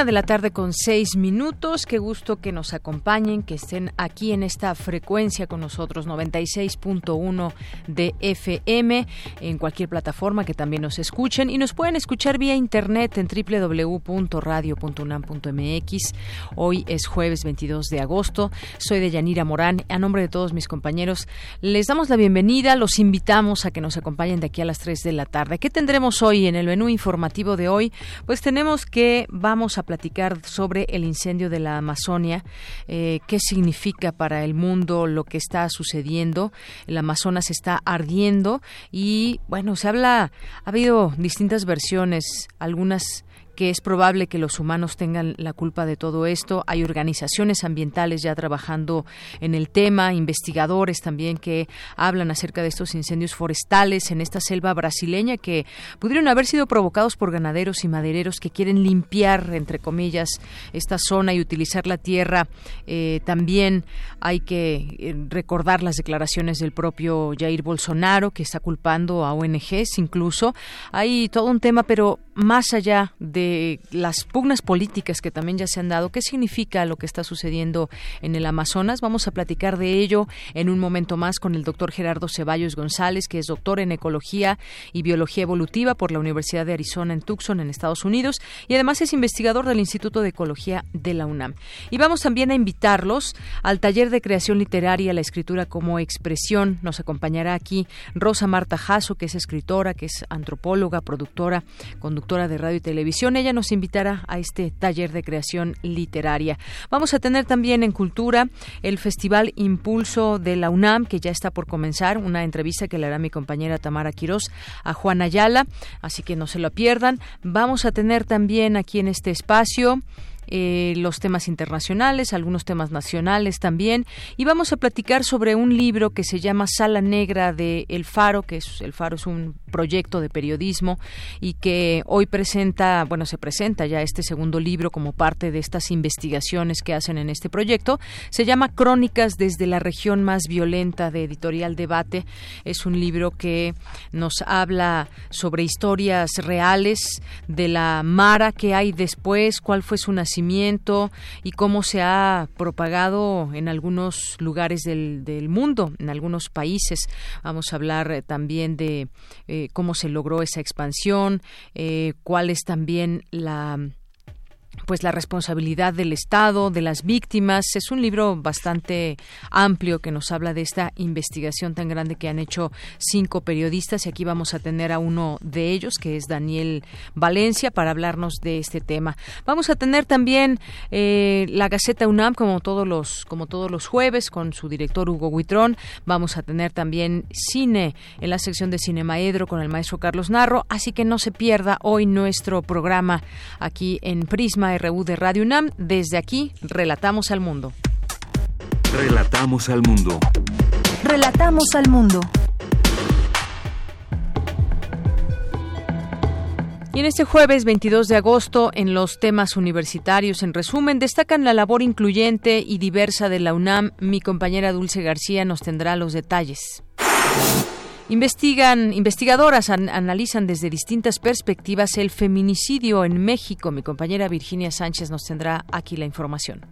De la tarde con seis minutos. Qué gusto que nos acompañen, que estén aquí en esta frecuencia con nosotros, 96.1 de FM, en cualquier plataforma que también nos escuchen. Y nos pueden escuchar vía internet en www.radio.unam.mx. Hoy es jueves 22 de agosto. Soy de Yanira Morán. A nombre de todos mis compañeros, les damos la bienvenida. Los invitamos a que nos acompañen de aquí a las 3 de la tarde. ¿Qué tendremos hoy en el menú informativo de hoy? Pues tenemos que vamos a platicar sobre el incendio de la Amazonia, eh, qué significa para el mundo lo que está sucediendo. El Amazonas está ardiendo y, bueno, se habla, ha habido distintas versiones, algunas que es probable que los humanos tengan la culpa de todo esto. Hay organizaciones ambientales ya trabajando en el tema, investigadores también que hablan acerca de estos incendios forestales en esta selva brasileña que pudieron haber sido provocados por ganaderos y madereros que quieren limpiar, entre comillas, esta zona y utilizar la tierra. Eh, también hay que eh, recordar las declaraciones del propio Jair Bolsonaro que está culpando a ONGs incluso. Hay todo un tema, pero más allá de las pugnas políticas que también ya se han dado. ¿Qué significa lo que está sucediendo en el Amazonas? Vamos a platicar de ello en un momento más con el doctor Gerardo Ceballos González, que es doctor en Ecología y Biología Evolutiva por la Universidad de Arizona en Tucson, en Estados Unidos, y además es investigador del Instituto de Ecología de la UNAM. Y vamos también a invitarlos al taller de creación literaria, la escritura como expresión. Nos acompañará aquí Rosa Marta Jasso, que es escritora, que es antropóloga, productora, conductora de radio y televisión ella nos invitará a este taller de creación literaria. Vamos a tener también en Cultura el Festival Impulso de la UNAM, que ya está por comenzar, una entrevista que le hará mi compañera Tamara Quirós a Juan Ayala, así que no se lo pierdan. Vamos a tener también aquí en este espacio eh, los temas internacionales, algunos temas nacionales también. Y vamos a platicar sobre un libro que se llama Sala Negra de El Faro, que es El Faro es un proyecto de periodismo y que hoy presenta, bueno, se presenta ya este segundo libro como parte de estas investigaciones que hacen en este proyecto. Se llama Crónicas desde la región más violenta de Editorial Debate. Es un libro que nos habla sobre historias reales de la Mara que hay después, cuál fue su nacimiento y cómo se ha propagado en algunos lugares del, mundo, en algunos países. Vamos a hablar eh, también de eh, cómo se logró esa expansión, eh, cuál es también la pues la responsabilidad del Estado, de las víctimas. Es un libro bastante amplio que nos habla de esta investigación tan grande que han hecho cinco periodistas y aquí vamos a tener a uno de ellos que es Daniel Valencia para hablarnos de este tema. Vamos a tener también eh, la Gaceta UNAM como todos los como todos los jueves con su director Hugo Huitrón. Vamos a tener también cine en la sección de Cine Maedro con el maestro Carlos Narro, así que no se pierda hoy nuestro programa aquí en Prisma RU de Radio UNAM. Desde aquí, relatamos al mundo. Relatamos al mundo. Relatamos al mundo. Y en este jueves 22 de agosto, en los temas universitarios, en resumen, destacan la labor incluyente y diversa de la UNAM. Mi compañera Dulce García nos tendrá los detalles. Investigan, investigadoras analizan desde distintas perspectivas el feminicidio en México. Mi compañera Virginia Sánchez nos tendrá aquí la información.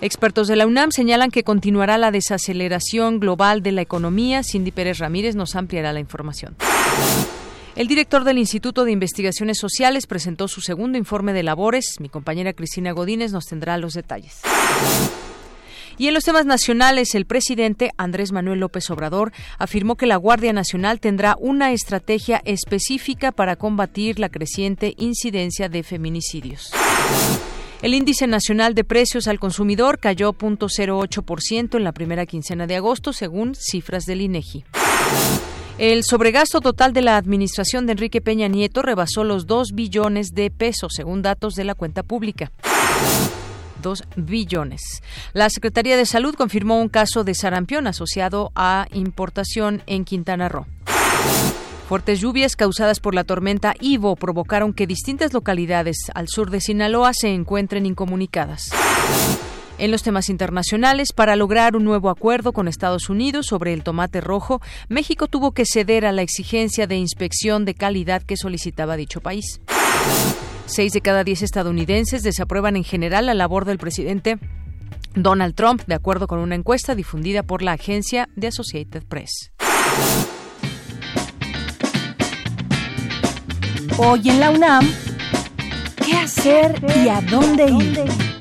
Expertos de la UNAM señalan que continuará la desaceleración global de la economía. Cindy Pérez Ramírez nos ampliará la información. El director del Instituto de Investigaciones Sociales presentó su segundo informe de labores. Mi compañera Cristina Godínez nos tendrá los detalles. Y en los temas nacionales, el presidente Andrés Manuel López Obrador afirmó que la Guardia Nacional tendrá una estrategia específica para combatir la creciente incidencia de feminicidios. El índice nacional de precios al consumidor cayó 0.08% en la primera quincena de agosto, según cifras del INEGI. El sobregasto total de la administración de Enrique Peña Nieto rebasó los 2 billones de pesos, según datos de la cuenta pública. 2 billones. La Secretaría de Salud confirmó un caso de sarampión asociado a importación en Quintana Roo. Fuertes lluvias causadas por la tormenta Ivo provocaron que distintas localidades al sur de Sinaloa se encuentren incomunicadas. En los temas internacionales, para lograr un nuevo acuerdo con Estados Unidos sobre el tomate rojo, México tuvo que ceder a la exigencia de inspección de calidad que solicitaba dicho país. Seis de cada diez estadounidenses desaprueban en general la labor del presidente Donald Trump, de acuerdo con una encuesta difundida por la agencia de Associated Press. Hoy en la UNAM, ¿qué hacer y a dónde ir?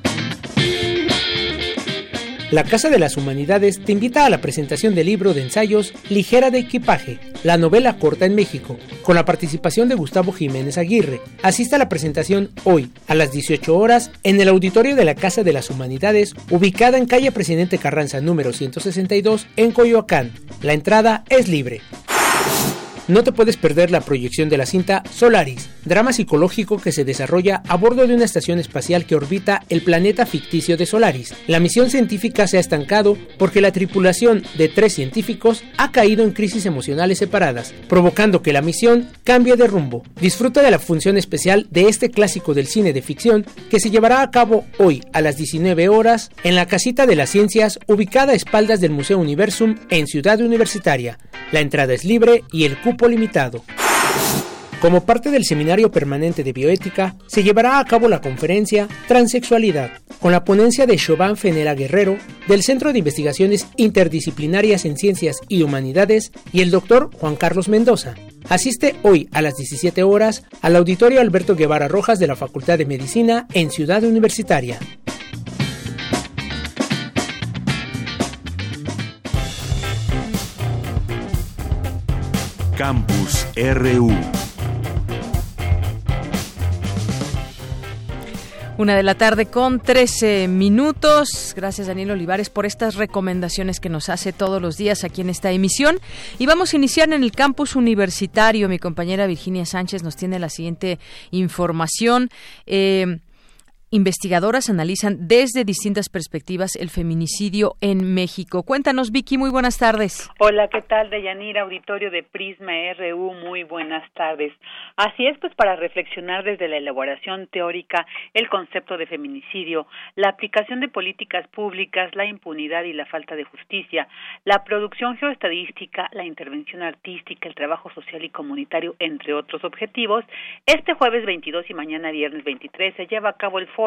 La Casa de las Humanidades te invita a la presentación del libro de ensayos Ligera de Equipaje, la novela corta en México, con la participación de Gustavo Jiménez Aguirre. Asista a la presentación hoy, a las 18 horas, en el auditorio de la Casa de las Humanidades, ubicada en calle Presidente Carranza número 162, en Coyoacán. La entrada es libre. No te puedes perder la proyección de la cinta Solaris, drama psicológico que se desarrolla a bordo de una estación espacial que orbita el planeta ficticio de Solaris. La misión científica se ha estancado porque la tripulación de tres científicos ha caído en crisis emocionales separadas, provocando que la misión cambie de rumbo. Disfruta de la función especial de este clásico del cine de ficción que se llevará a cabo hoy a las 19 horas en la Casita de las Ciencias ubicada a espaldas del Museo Universum en Ciudad Universitaria. La entrada es libre y el cupo limitado. Como parte del Seminario Permanente de Bioética, se llevará a cabo la conferencia Transexualidad, con la ponencia de Chauvin Fenera Guerrero, del Centro de Investigaciones Interdisciplinarias en Ciencias y Humanidades, y el doctor Juan Carlos Mendoza. Asiste hoy a las 17 horas al Auditorio Alberto Guevara Rojas de la Facultad de Medicina en Ciudad Universitaria. Campus RU. Una de la tarde con 13 minutos. Gracias Daniel Olivares por estas recomendaciones que nos hace todos los días aquí en esta emisión. Y vamos a iniciar en el campus universitario. Mi compañera Virginia Sánchez nos tiene la siguiente información. Eh, investigadoras analizan desde distintas perspectivas el feminicidio en México. Cuéntanos, Vicky, muy buenas tardes. Hola, ¿qué tal, Deyanira? Auditorio de Prisma RU, muy buenas tardes. Así es, pues para reflexionar desde la elaboración teórica el concepto de feminicidio, la aplicación de políticas públicas, la impunidad y la falta de justicia, la producción geoestadística, la intervención artística, el trabajo social y comunitario, entre otros objetivos, este jueves 22 y mañana viernes 23 se lleva a cabo el foro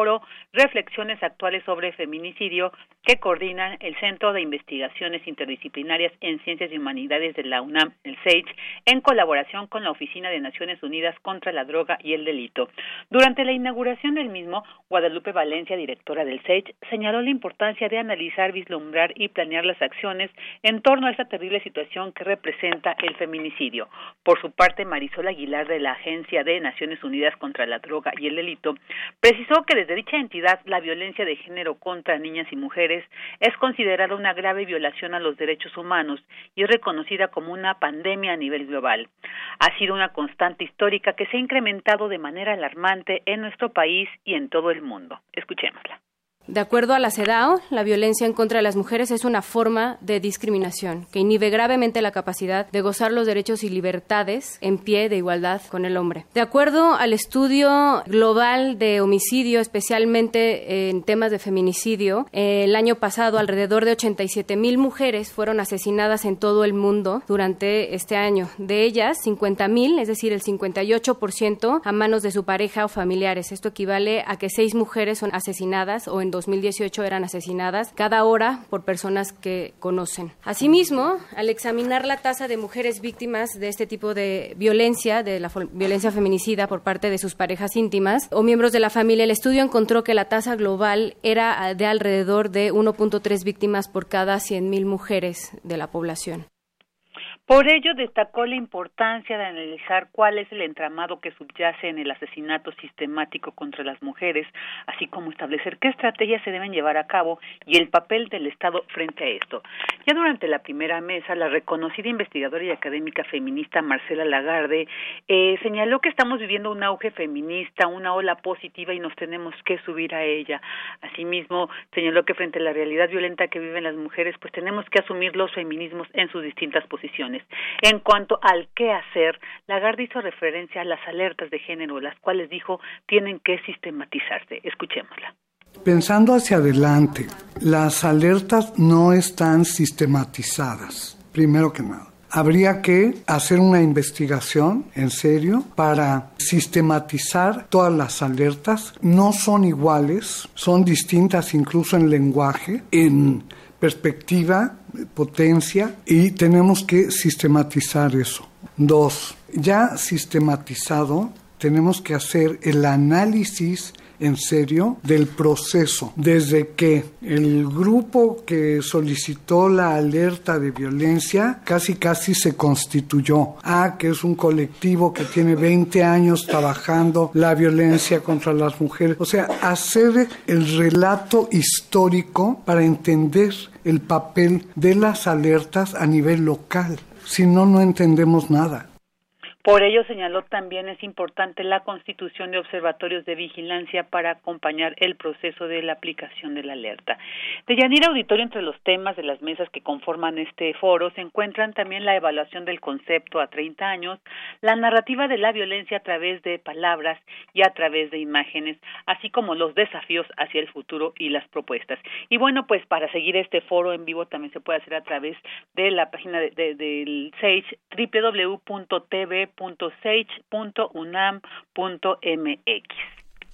Reflexiones actuales sobre feminicidio que coordinan el Centro de Investigaciones Interdisciplinarias en Ciencias y Humanidades de la UNAM, el SAGE, en colaboración con la Oficina de Naciones Unidas contra la Droga y el Delito. Durante la inauguración del mismo, Guadalupe Valencia, directora del SAGE, señaló la importancia de analizar, vislumbrar y planear las acciones en torno a esta terrible situación que representa el feminicidio. Por su parte, Marisol Aguilar de la Agencia de Naciones Unidas contra la Droga y el Delito precisó que desde dicha entidad la violencia de género contra niñas y mujeres es considerada una grave violación a los derechos humanos y es reconocida como una pandemia a nivel global. Ha sido una constante histórica que se ha incrementado de manera alarmante en nuestro país y en todo el mundo. Escuchémosla. De acuerdo a la CEDAW, la violencia en contra de las mujeres es una forma de discriminación que inhibe gravemente la capacidad de gozar los derechos y libertades en pie de igualdad con el hombre. De acuerdo al estudio global de homicidio, especialmente en temas de feminicidio, el año pasado alrededor de 87 mil mujeres fueron asesinadas en todo el mundo durante este año. De ellas, 50 mil, es decir, el 58% a manos de su pareja o familiares. Esto equivale a que seis mujeres son asesinadas o 2018 eran asesinadas cada hora por personas que conocen. Asimismo, al examinar la tasa de mujeres víctimas de este tipo de violencia, de la violencia feminicida por parte de sus parejas íntimas o miembros de la familia, el estudio encontró que la tasa global era de alrededor de 1.3 víctimas por cada 100.000 mujeres de la población. Por ello, destacó la importancia de analizar cuál es el entramado que subyace en el asesinato sistemático contra las mujeres, así como establecer qué estrategias se deben llevar a cabo y el papel del Estado frente a esto. Ya durante la primera mesa, la reconocida investigadora y académica feminista Marcela Lagarde eh, señaló que estamos viviendo un auge feminista, una ola positiva y nos tenemos que subir a ella. Asimismo, señaló que frente a la realidad violenta que viven las mujeres, pues tenemos que asumir los feminismos en sus distintas posiciones. En cuanto al qué hacer, Lagarde hizo referencia a las alertas de género, las cuales dijo tienen que sistematizarse. Escuchémosla. Pensando hacia adelante, las alertas no están sistematizadas, primero que nada. Habría que hacer una investigación en serio para sistematizar todas las alertas. No son iguales, son distintas incluso en lenguaje, en perspectiva, potencia, y tenemos que sistematizar eso. Dos, ya sistematizado, tenemos que hacer el análisis en serio del proceso, desde que el grupo que solicitó la alerta de violencia casi casi se constituyó. Ah, que es un colectivo que tiene 20 años trabajando la violencia contra las mujeres. O sea, hacer el relato histórico para entender el papel de las alertas a nivel local. Si no, no entendemos nada. Por ello, señaló también es importante la constitución de observatorios de vigilancia para acompañar el proceso de la aplicación de la alerta. De Yanira Auditorio, entre los temas de las mesas que conforman este foro, se encuentran también la evaluación del concepto a 30 años, la narrativa de la violencia a través de palabras y a través de imágenes, así como los desafíos hacia el futuro y las propuestas. Y bueno, pues para seguir este foro en vivo también se puede hacer a través de la página de, del SAGE www.tv www.sage.unam.mx.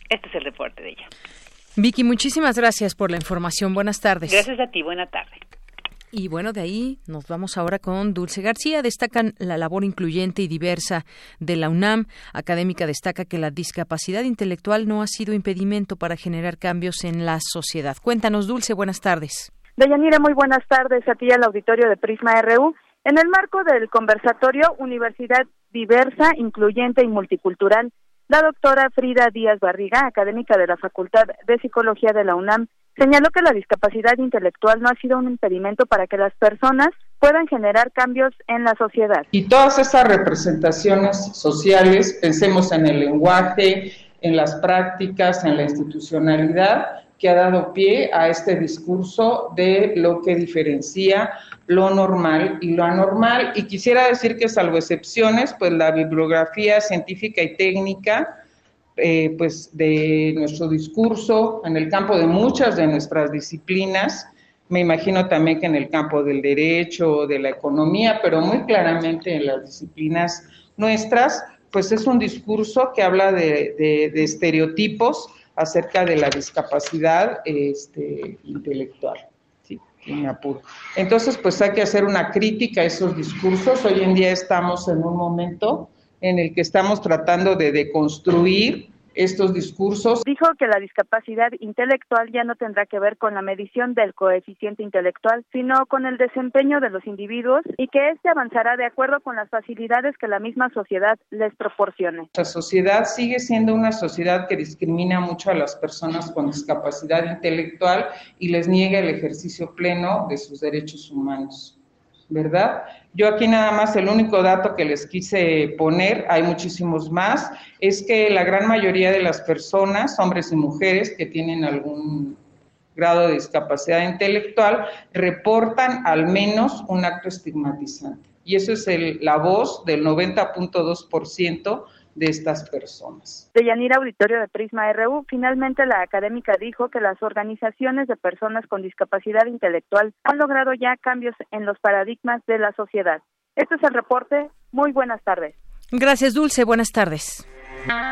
Este es el reporte de ella. Vicky, muchísimas gracias por la información. Buenas tardes. Gracias a ti. Buena tarde. Y bueno, de ahí nos vamos ahora con Dulce García. Destacan la labor incluyente y diversa de la UNAM. Académica destaca que la discapacidad intelectual no ha sido impedimento para generar cambios en la sociedad. Cuéntanos, Dulce, buenas tardes. Deyanira, muy buenas tardes a ti al auditorio de Prisma RU. En el marco del conversatorio Universidad Diversa, Incluyente y Multicultural, la doctora Frida Díaz Barriga, académica de la Facultad de Psicología de la UNAM, señaló que la discapacidad intelectual no ha sido un impedimento para que las personas puedan generar cambios en la sociedad. Y todas esas representaciones sociales, pensemos en el lenguaje, en las prácticas, en la institucionalidad, que ha dado pie a este discurso de lo que diferencia lo normal y lo anormal. Y quisiera decir que salvo excepciones, pues la bibliografía científica y técnica, eh, pues de nuestro discurso en el campo de muchas de nuestras disciplinas, me imagino también que en el campo del derecho, de la economía, pero muy claramente en las disciplinas nuestras, pues es un discurso que habla de, de estereotipos acerca de la discapacidad este, intelectual. Entonces, pues hay que hacer una crítica a esos discursos. Hoy en día estamos en un momento en el que estamos tratando de deconstruir estos discursos. Dijo que la discapacidad intelectual ya no tendrá que ver con la medición del coeficiente intelectual, sino con el desempeño de los individuos y que éste avanzará de acuerdo con las facilidades que la misma sociedad les proporcione. La sociedad sigue siendo una sociedad que discrimina mucho a las personas con discapacidad intelectual y les niega el ejercicio pleno de sus derechos humanos. ¿verdad? Yo aquí nada más el único dato que les quise poner, hay muchísimos más, es que la gran mayoría de las personas, hombres y mujeres que tienen algún grado de discapacidad intelectual, reportan al menos un acto estigmatizante. Y eso es la voz del 90.2% de estas personas. De Yanira Auditorio de Prisma RU, finalmente la académica dijo que las organizaciones de personas con discapacidad intelectual han logrado ya cambios en los paradigmas de la sociedad. Este es el reporte. Muy buenas tardes. Gracias, Dulce. Buenas tardes.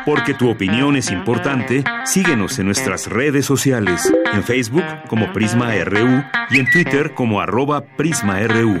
Porque tu opinión es importante, síguenos en nuestras redes sociales, en Facebook como Prisma RU y en Twitter como arroba PrismaRU.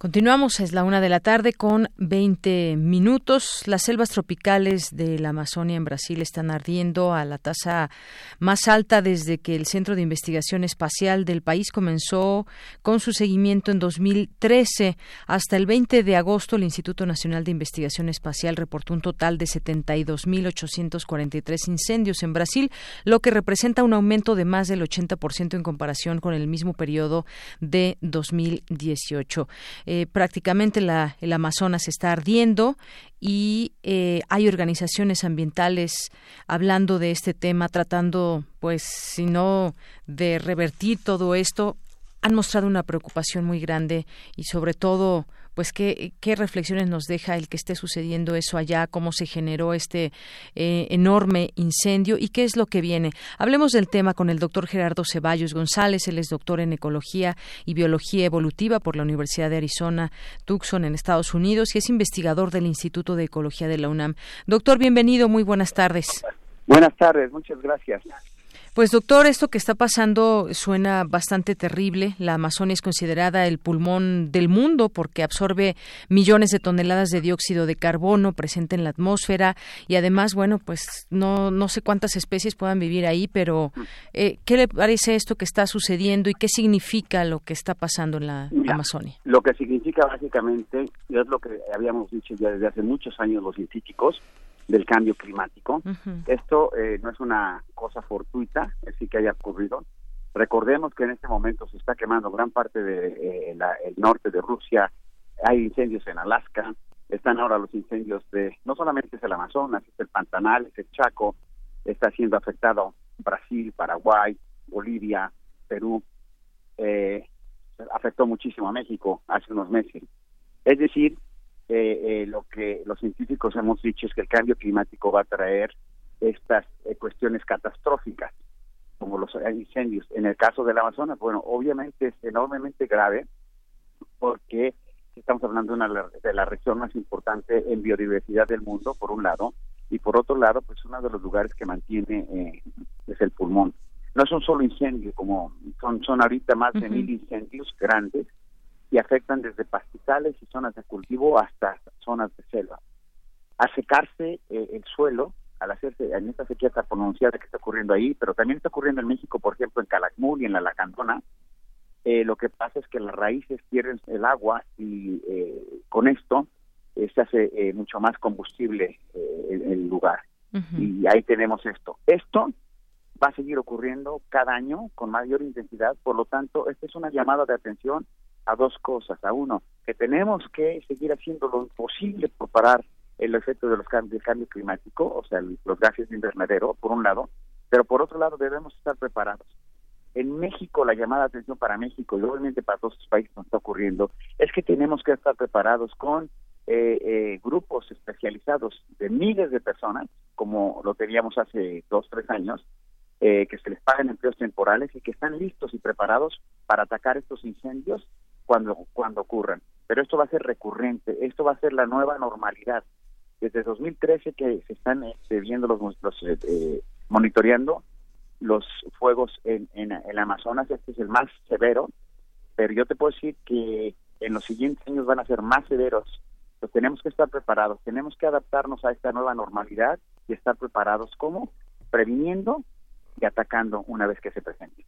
Continuamos, es la una de la tarde con 20 minutos. Las selvas tropicales de la Amazonia en Brasil están ardiendo a la tasa más alta desde que el Centro de Investigación Espacial del país comenzó con su seguimiento en 2013. Hasta el 20 de agosto, el Instituto Nacional de Investigación Espacial reportó un total de 72.843 incendios en Brasil, lo que representa un aumento de más del 80% en comparación con el mismo periodo de 2018. Eh, prácticamente la, el Amazonas está ardiendo y eh, hay organizaciones ambientales hablando de este tema, tratando, pues, si no de revertir todo esto, han mostrado una preocupación muy grande y sobre todo pues qué, qué reflexiones nos deja el que esté sucediendo eso allá, cómo se generó este eh, enorme incendio y qué es lo que viene. Hablemos del tema con el doctor Gerardo Ceballos González, él es doctor en Ecología y Biología Evolutiva por la Universidad de Arizona, Tucson, en Estados Unidos, y es investigador del Instituto de Ecología de la UNAM. Doctor, bienvenido, muy buenas tardes. Buenas tardes, muchas gracias. Pues doctor, esto que está pasando suena bastante terrible. La Amazonia es considerada el pulmón del mundo porque absorbe millones de toneladas de dióxido de carbono presente en la atmósfera y además, bueno, pues no, no sé cuántas especies puedan vivir ahí, pero eh, ¿qué le parece esto que está sucediendo y qué significa lo que está pasando en la Amazonia? Lo que significa básicamente, y es lo que habíamos dicho ya desde hace muchos años los científicos, del cambio climático. Esto eh, no es una cosa fortuita, es decir, que haya ocurrido. Recordemos que en este momento se está quemando gran parte del de, eh, norte de Rusia, hay incendios en Alaska, están ahora los incendios de, no solamente es el Amazonas, es el Pantanal, es el Chaco, está siendo afectado Brasil, Paraguay, Bolivia, Perú, eh, afectó muchísimo a México hace unos meses. Es decir, eh, eh, lo que los científicos hemos dicho es que el cambio climático va a traer estas eh, cuestiones catastróficas, como los incendios. En el caso del Amazonas, bueno, obviamente es enormemente grave porque estamos hablando de, una, de la región más importante en biodiversidad del mundo, por un lado, y por otro lado, pues uno de los lugares que mantiene eh, es el pulmón. No es un solo incendio, como son, son ahorita más de mil incendios grandes y afectan desde pastizales y zonas de cultivo hasta zonas de selva. A secarse eh, el suelo, al hacerse en esta sequía tan pronunciada que está ocurriendo ahí, pero también está ocurriendo en México, por ejemplo, en Calakmul y en la Lacandona, eh, lo que pasa es que las raíces pierden el agua y eh, con esto se hace mucho más combustible el, lugar. Y ahí tenemos esto. Esto va a seguir ocurriendo cada año con mayor intensidad, por lo tanto, esta es una llamada de atención a dos cosas. A uno, que tenemos que seguir haciendo lo imposible por parar el efecto de los cambios, del cambio climático, o sea, los gases de invernadero, por un lado, pero por otro lado debemos estar preparados. En México, la llamada atención para México y obviamente para todos los países nos está ocurriendo, es que tenemos que estar preparados con eh, eh, grupos especializados de miles de personas, como lo teníamos hace dos, tres años, eh, que se les pagan empleos temporales y que están listos y preparados para atacar estos incendios cuando, cuando ocurran. Pero esto va a ser recurrente, esto va a ser la nueva normalidad. Desde 2013 que se están este, viendo los, los eh, eh, monitoreando los fuegos en, en, el Amazonas, este es el más severo, pero yo te puedo decir que en los siguientes años van a ser más severos. Tenemos que estar preparados, tenemos que adaptarnos a esta nueva normalidad y estar preparados como previniendo y atacando una vez que se presente.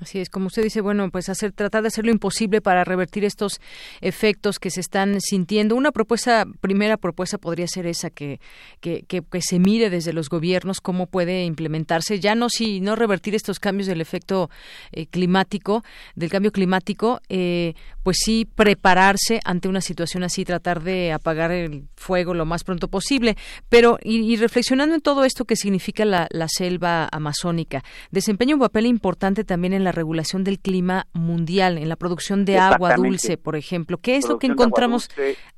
Así es, como usted dice, bueno, pues hacer, tratar de hacer lo imposible para revertir estos efectos que se están sintiendo. Una propuesta, primera propuesta podría ser esa que, que, que, se mire desde los gobiernos cómo puede implementarse, ya no si no revertir estos cambios del efecto eh, climático, del cambio climático, eh, pues sí prepararse ante una situación así, tratar de apagar el fuego lo más pronto posible. Pero, y, reflexionando en todo esto que significa la, la selva amazónica, desempeña un papel importante también en la regulación del clima mundial, en la producción de agua dulce, por ejemplo. ¿Qué es lo que encontramos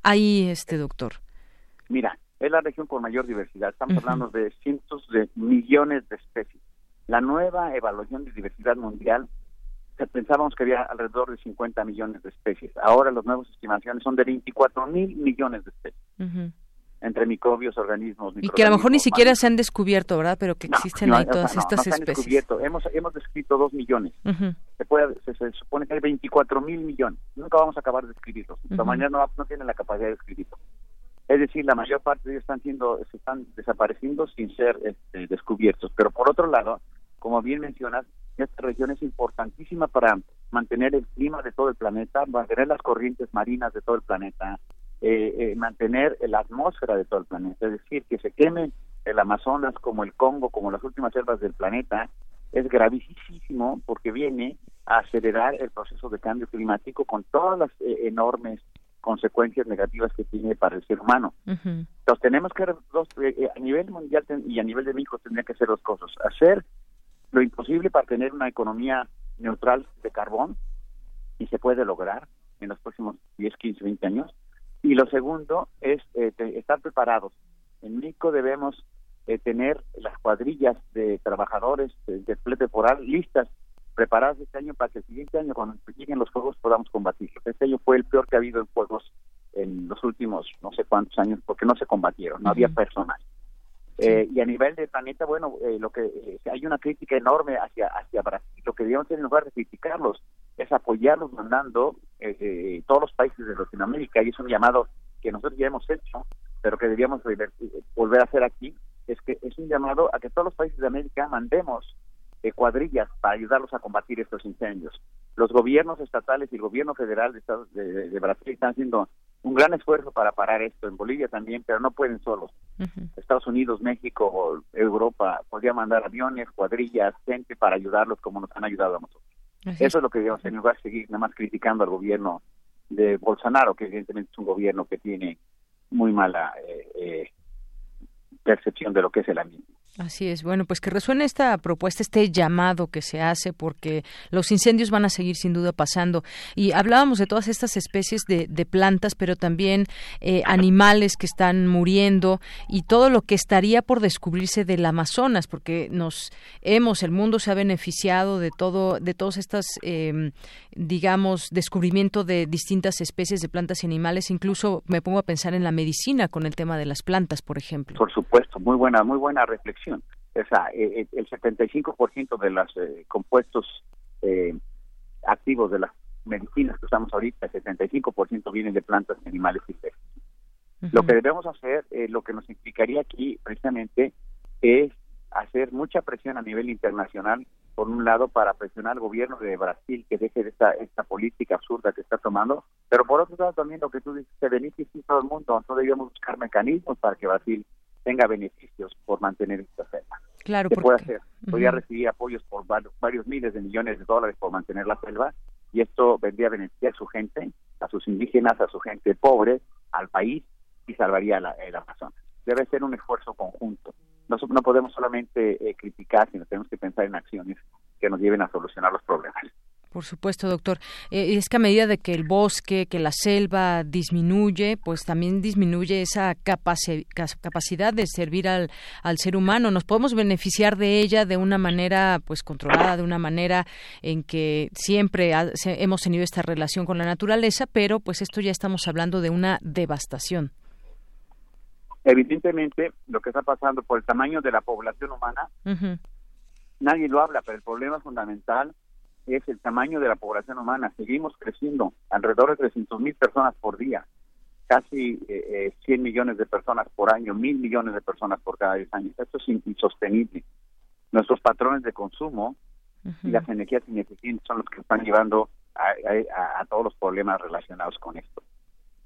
ahí, este doctor? Mira, es la región con mayor diversidad. Estamos hablando de cientos de millones de especies. La nueva evaluación de diversidad mundial pensábamos que había alrededor de 50 millones de especies. Ahora las nuevas estimaciones son de 24 mil millones de especies. Entre microbios, organismos. Y que a lo mejor ni siquiera se han descubierto, ¿verdad? Pero que existen ahí todas estas especies. Hemos, hemos descrito dos millones. se, puede, se, supone que hay 24 mil millones. Nunca vamos a acabar de describirlos. La mañana no, no tienen la capacidad de describirlos. Es decir, la mayor parte de ellos están siendo, se están desapareciendo sin ser este, descubiertos. Pero por otro lado, como bien mencionas, esta región es importantísima para mantener el clima de todo el planeta, mantener las corrientes marinas de todo el planeta, eh, eh, mantener la atmósfera de todo el planeta. Es decir, que se queme el Amazonas como el Congo, como las últimas selvas del planeta, es gravísimo porque viene a acelerar el proceso de cambio climático con todas las eh, enormes consecuencias negativas que tiene para el ser humano. Entonces tenemos que, dos, a nivel mundial y a nivel de México tendría que hacer dos cosas. Hacer lo imposible para tener una economía neutral de carbón y se puede lograr en los próximos 10, 15, 20 años. Y lo segundo es eh, estar preparados. En México debemos eh, tener las cuadrillas de trabajadores de, de temporal listas, preparadas este año para que el siguiente año, cuando lleguen los juegos, podamos combatirlos. Este año fue el peor que ha habido en juegos en los últimos no sé cuántos años porque no se combatieron, no había personal. Eh, y a nivel de planeta, bueno, eh, lo que eh, hay una crítica enorme hacia hacia Brasil. Lo que debemos hacer en lugar de criticarlos es apoyarlos mandando todos los países de Latinoamérica y es un llamado que nosotros ya hemos hecho, pero que deberíamos volver a hacer aquí. Es que es un llamado a que todos los países de América mandemos cuadrillas para ayudarlos a combatir estos incendios. Los gobiernos estatales y el gobierno federal de, de Brasil están haciendo un gran esfuerzo para parar esto en Bolivia también, pero no pueden solos. Estados Unidos, México, Europa podría mandar aviones, cuadrillas, gente para ayudarlos como nos han ayudado a nosotros. Eso es lo que debemos en lugar de seguir nada más criticando al gobierno de Bolsonaro, que evidentemente es un gobierno que tiene muy mala eh, eh, percepción de lo que es el ambiente. Así es. Bueno, pues que resuene esta propuesta, este llamado que se hace, porque los incendios van a seguir sin duda pasando. Y hablábamos de todas estas especies de, plantas, pero también eh, animales que están muriendo y todo lo que estaría por descubrirse del Amazonas, porque nos hemos, el mundo se ha beneficiado de todo, de todas estas, em, digamos, descubrimiento de distintas especies de plantas y animales. Incluso me pongo a pensar en la medicina con el tema de las plantas, por ejemplo. Por supuesto, muy buena, muy buena reflexión o sea, eh, eh, el 75% de los eh, compuestos activos de las medicinas que usamos ahorita, el 75% vienen de plantas y animales silvestres. Lo que debemos hacer, lo que nos implicaría aquí precisamente es hacer mucha presión a nivel internacional, por un lado, para presionar al gobierno de Brasil que deje de esta, esta política absurda que está tomando, pero por otro lado también lo que tú dices, se beneficia todo el mundo, entonces debemos buscar mecanismos para que Brasil tenga beneficios por mantener esta selva. Claro, ¿Qué puede hacer? Podría recibir apoyos por varios, miles de millones de dólares por mantener la selva y esto vendría a beneficiar a su gente, a sus indígenas, a su gente pobre, al país y salvaría la, el Amazonas. Debe ser un esfuerzo conjunto. No, no podemos solamente eh, criticar, sino tenemos que pensar en acciones que nos lleven a solucionar los problemas. Por supuesto, doctor. Eh, es que a medida de que el bosque, que la selva disminuye, pues también disminuye esa capacidad de servir al, al ser humano. Nos podemos beneficiar de ella de una manera, pues controlada, de una manera en que siempre hemos tenido esta relación con la naturaleza, pero pues esto ya estamos hablando de una devastación. Evidentemente, lo que está pasando por el tamaño de la población humana, nadie lo habla, pero el problema fundamental es el tamaño de la población humana. Seguimos creciendo, alrededor de 300 mil personas por día, casi eh, 100 eh, millones de personas por año, mil millones de personas por cada 10 años. Esto es insostenible. Nuestros patrones de consumo y las energías ineficientes son los que están llevando a, todos los problemas relacionados con esto.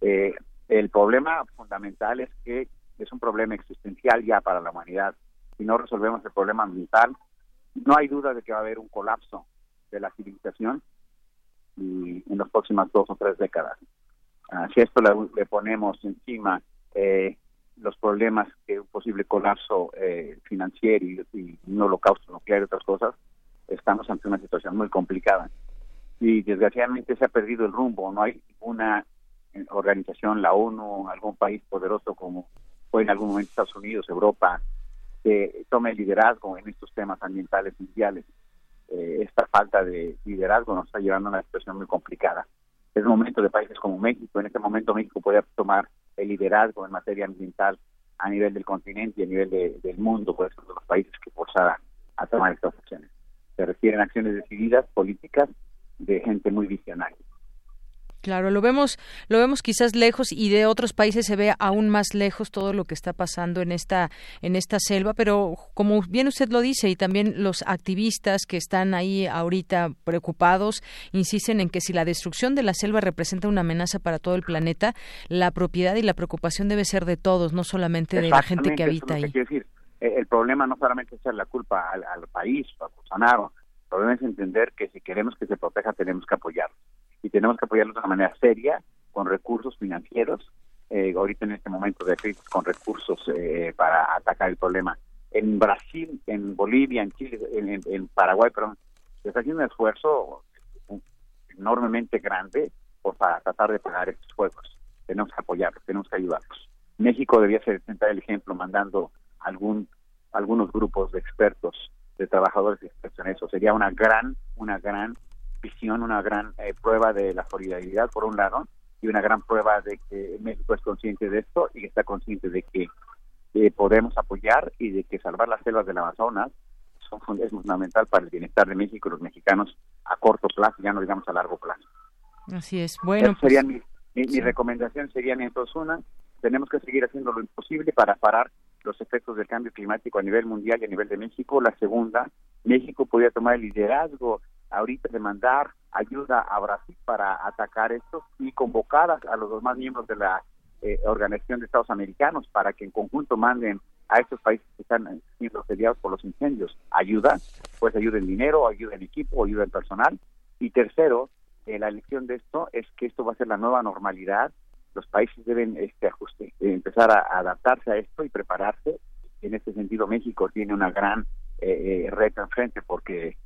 Eh, el problema fundamental es que es un problema existencial ya para la humanidad. Si no resolvemos el problema ambiental, no hay duda de que va a haber un colapso de la civilización y en las próximas dos o tres décadas. Ah, si esto le, ponemos encima eh, los problemas que un posible colapso eh, financiero y, un holocausto nuclear y otras cosas, estamos ante una situación muy complicada. Y desgraciadamente se ha perdido el rumbo, no hay una organización, la ONU, algún país poderoso como o en algún momento Estados Unidos, Europa, que tome liderazgo en estos temas ambientales mundiales. Eh, esta falta de liderazgo nos está llevando a una situación muy complicada. Es el momento de países como México. En este momento México puede tomar el liderazgo en materia ambiental a nivel del continente y a nivel del mundo, por eso los países que forzarán a tomar estas acciones. Se requieren acciones decididas, políticas, de gente muy visionaria. Claro, lo vemos, lo vemos quizás lejos y de otros países se ve aún más lejos todo lo que está pasando en esta en esta selva, pero como bien usted lo dice y también los activistas que están ahí ahorita preocupados insisten en que si la destrucción de la selva representa una amenaza para todo el planeta, la propiedad y la preocupación debe ser de todos, no solamente de la gente que habita ahí. decir. Eh, el problema no solamente es la culpa al, país a Bolsonaro, el problema es entender que si queremos que se proteja tenemos que apoyarlo y tenemos que apoyarlos de una manera seria, con recursos financieros, eh, ahorita en este momento de crisis, con recursos eh, para atacar el problema. En Brasil, en Bolivia, en Chile, en, Paraguay, perdón, se está haciendo un esfuerzo enormemente grande por, para tratar de pagar estos juegos. Tenemos que apoyarlos, tenemos que ayudarlos. México debía ser el ejemplo mandando algún algunos grupos de expertos, de trabajadores expertos en eso. Sería una gran, una gran visión, una gran eh, prueba de la solidaridad, por un lado, y una gran prueba de que México es consciente de esto y está consciente de que podemos apoyar y de que salvar las selvas del Amazonas son, es fundamental para el bienestar de México y los mexicanos a corto plazo, ya no digamos a largo plazo. Así es. Bueno, pues, serían mi, mi, recomendación serían entonces una, tenemos que seguir haciendo lo imposible para parar los efectos del cambio climático a nivel mundial y a nivel de México. La segunda, México podría tomar el liderazgo ahorita de mandar ayuda a Brasil para atacar esto y convocar a, los demás miembros de la eh, Organización de Estados Americanos para que en conjunto manden a estos países que están siendo asediados por los incendios ayuda, pues ayuda en dinero, ayuda en equipo, ayuda en personal. Y tercero, eh, la elección de esto es que esto va a ser la nueva normalidad. Los países deben este ajuste, eh, empezar a, adaptarse a esto y prepararse. En este sentido, México tiene una gran eh, reto enfrente porque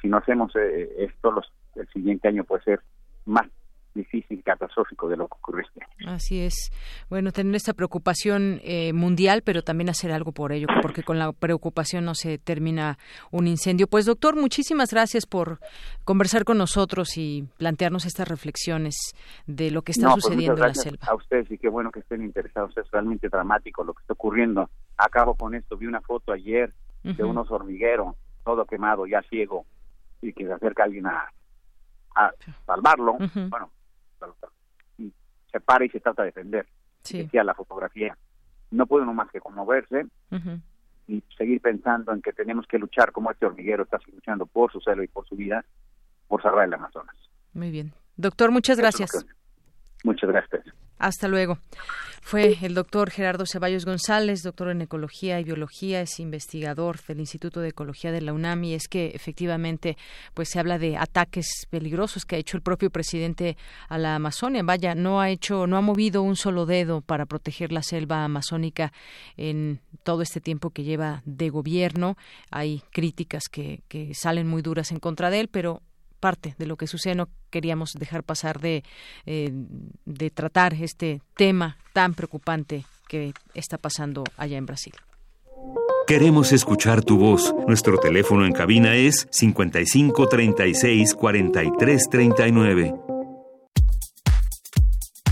si no hacemos eh, esto, los, el siguiente año puede ser más difícil, catastrófico de lo que ocurrió este Así es. Bueno, tener esta preocupación eh, mundial, pero también hacer algo por ello, porque con la preocupación no se termina un incendio. Pues doctor, muchísimas gracias por conversar con nosotros y plantearnos estas reflexiones de lo que está pues sucediendo en la selva. A ustedes y qué bueno que estén interesados. Es realmente dramático lo que está ocurriendo. Acabo con esto. Vi una foto ayer de unos hormigueros todo quemado, ya ciego, y que se acerca alguien a, salvarlo, bueno, y se para y se trata de defender. Sí. Decía la fotografía. No puede uno más que conmoverse y seguir pensando en que tenemos que luchar como este hormiguero está luchando por su celo y por su vida, por salvar el Amazonas. Muy bien. Doctor, muchas gracias. Muchas gracias. Hasta luego. Fue el doctor Gerardo Ceballos González, doctor en Ecología y Biología, es investigador del Instituto de Ecología de la UNAM y es que efectivamente pues se habla de ataques peligrosos que ha hecho el propio presidente a la Amazonia. Vaya, no ha hecho, no ha movido un solo dedo para proteger la selva amazónica en todo este tiempo que lleva de gobierno. Hay críticas que, que salen muy duras en contra de él, pero parte de lo que sucede. No queríamos dejar pasar de, eh, de tratar este tema tan preocupante que está pasando allá en Brasil. Queremos escuchar tu voz. Nuestro teléfono en cabina es 55 36 43 39.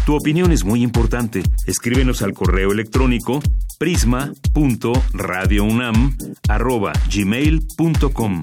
Tu opinión es muy importante. Escríbenos al correo electrónico prisma.radiounam@gmail.com.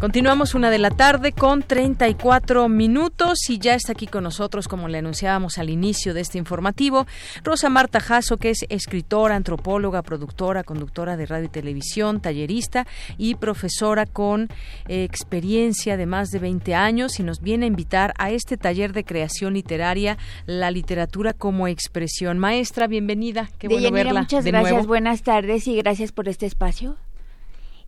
Continuamos una de la tarde con 34 minutos y ya está aquí con nosotros, como le anunciábamos al inicio de este informativo, Rosa Marta Jasso, que es escritora, antropóloga, productora, conductora de radio y televisión, tallerista y profesora con eh, experiencia de más de 20 años y nos viene a invitar a este taller de creación literaria, la literatura como expresión. Maestra, bienvenida. Qué bueno verla. Muchas gracias, buenas tardes y gracias por este espacio.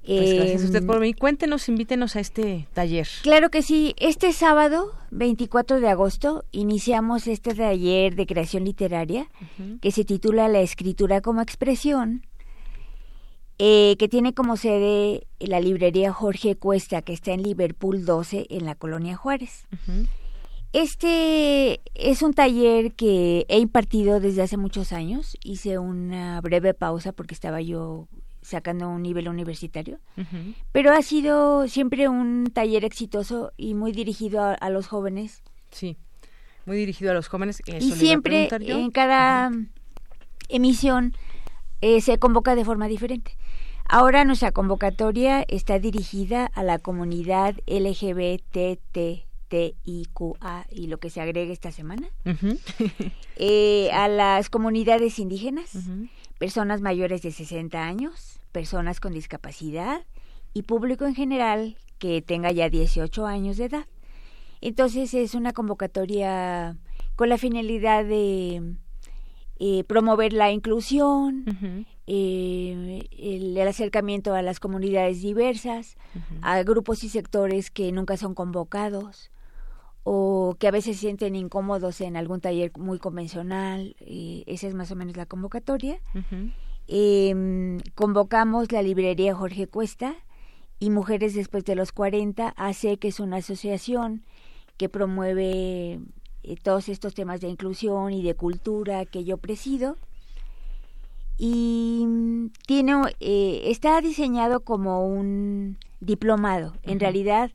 Pues gracias a usted em, por venir. Cuéntenos, invítenos a este taller. Claro que sí. Este sábado 24 de agosto iniciamos este taller de creación literaria que se titula La escritura como expresión, eh, que tiene como sede la librería Jorge Cuesta, que está en Liverpool 12, en la colonia Juárez. Este es un taller que he impartido desde hace muchos años. Hice una breve pausa porque estaba yo sacando un nivel universitario, pero ha sido siempre un taller exitoso y muy dirigido a, los jóvenes. Sí, muy dirigido a los jóvenes. y siempre en cada emisión eh, se convoca de forma diferente. Ahora nuestra convocatoria está dirigida a la comunidad LGBTTIQA y lo que se agregue esta semana, eh, a las comunidades indígenas, personas mayores de 60 años, personas con discapacidad y público en general que tenga ya 18 años de edad. Entonces es una convocatoria con la finalidad de eh, promover la inclusión, eh, el, acercamiento a las comunidades diversas, a grupos y sectores que nunca son convocados, o que a veces se sienten incómodos en algún taller muy convencional. Eh, esa es más o menos la convocatoria. Em, convocamos la librería Jorge Cuesta y Mujeres Después de los 40, AC, que es una asociación que promueve eh, todos estos temas de inclusión y de cultura que yo presido. Y mm, tiene, eh, está diseñado como un diplomado. En realidad,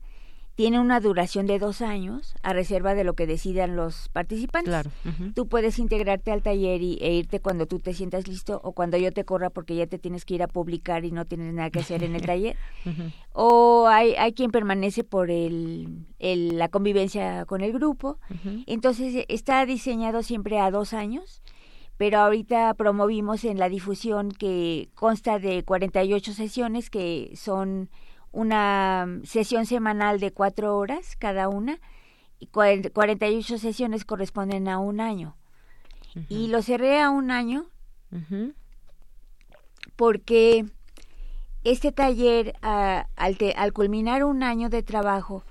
tiene una duración de dos años a reserva de lo que decidan los participantes. Claro. Tú puedes integrarte al taller y, e irte cuando tú te sientas listo o cuando yo te corra porque ya te tienes que ir a publicar y no tienes nada que hacer en el taller. O hay, hay quien permanece por el, el, la convivencia con el grupo. Entonces está diseñado siempre a dos años pero ahorita promovimos en la difusión que consta de 48 sesiones que son una sesión semanal de cuatro horas cada una y 48 sesiones corresponden a un año. Y lo cerré a un año porque este taller, al, al, culminar un año de trabajo,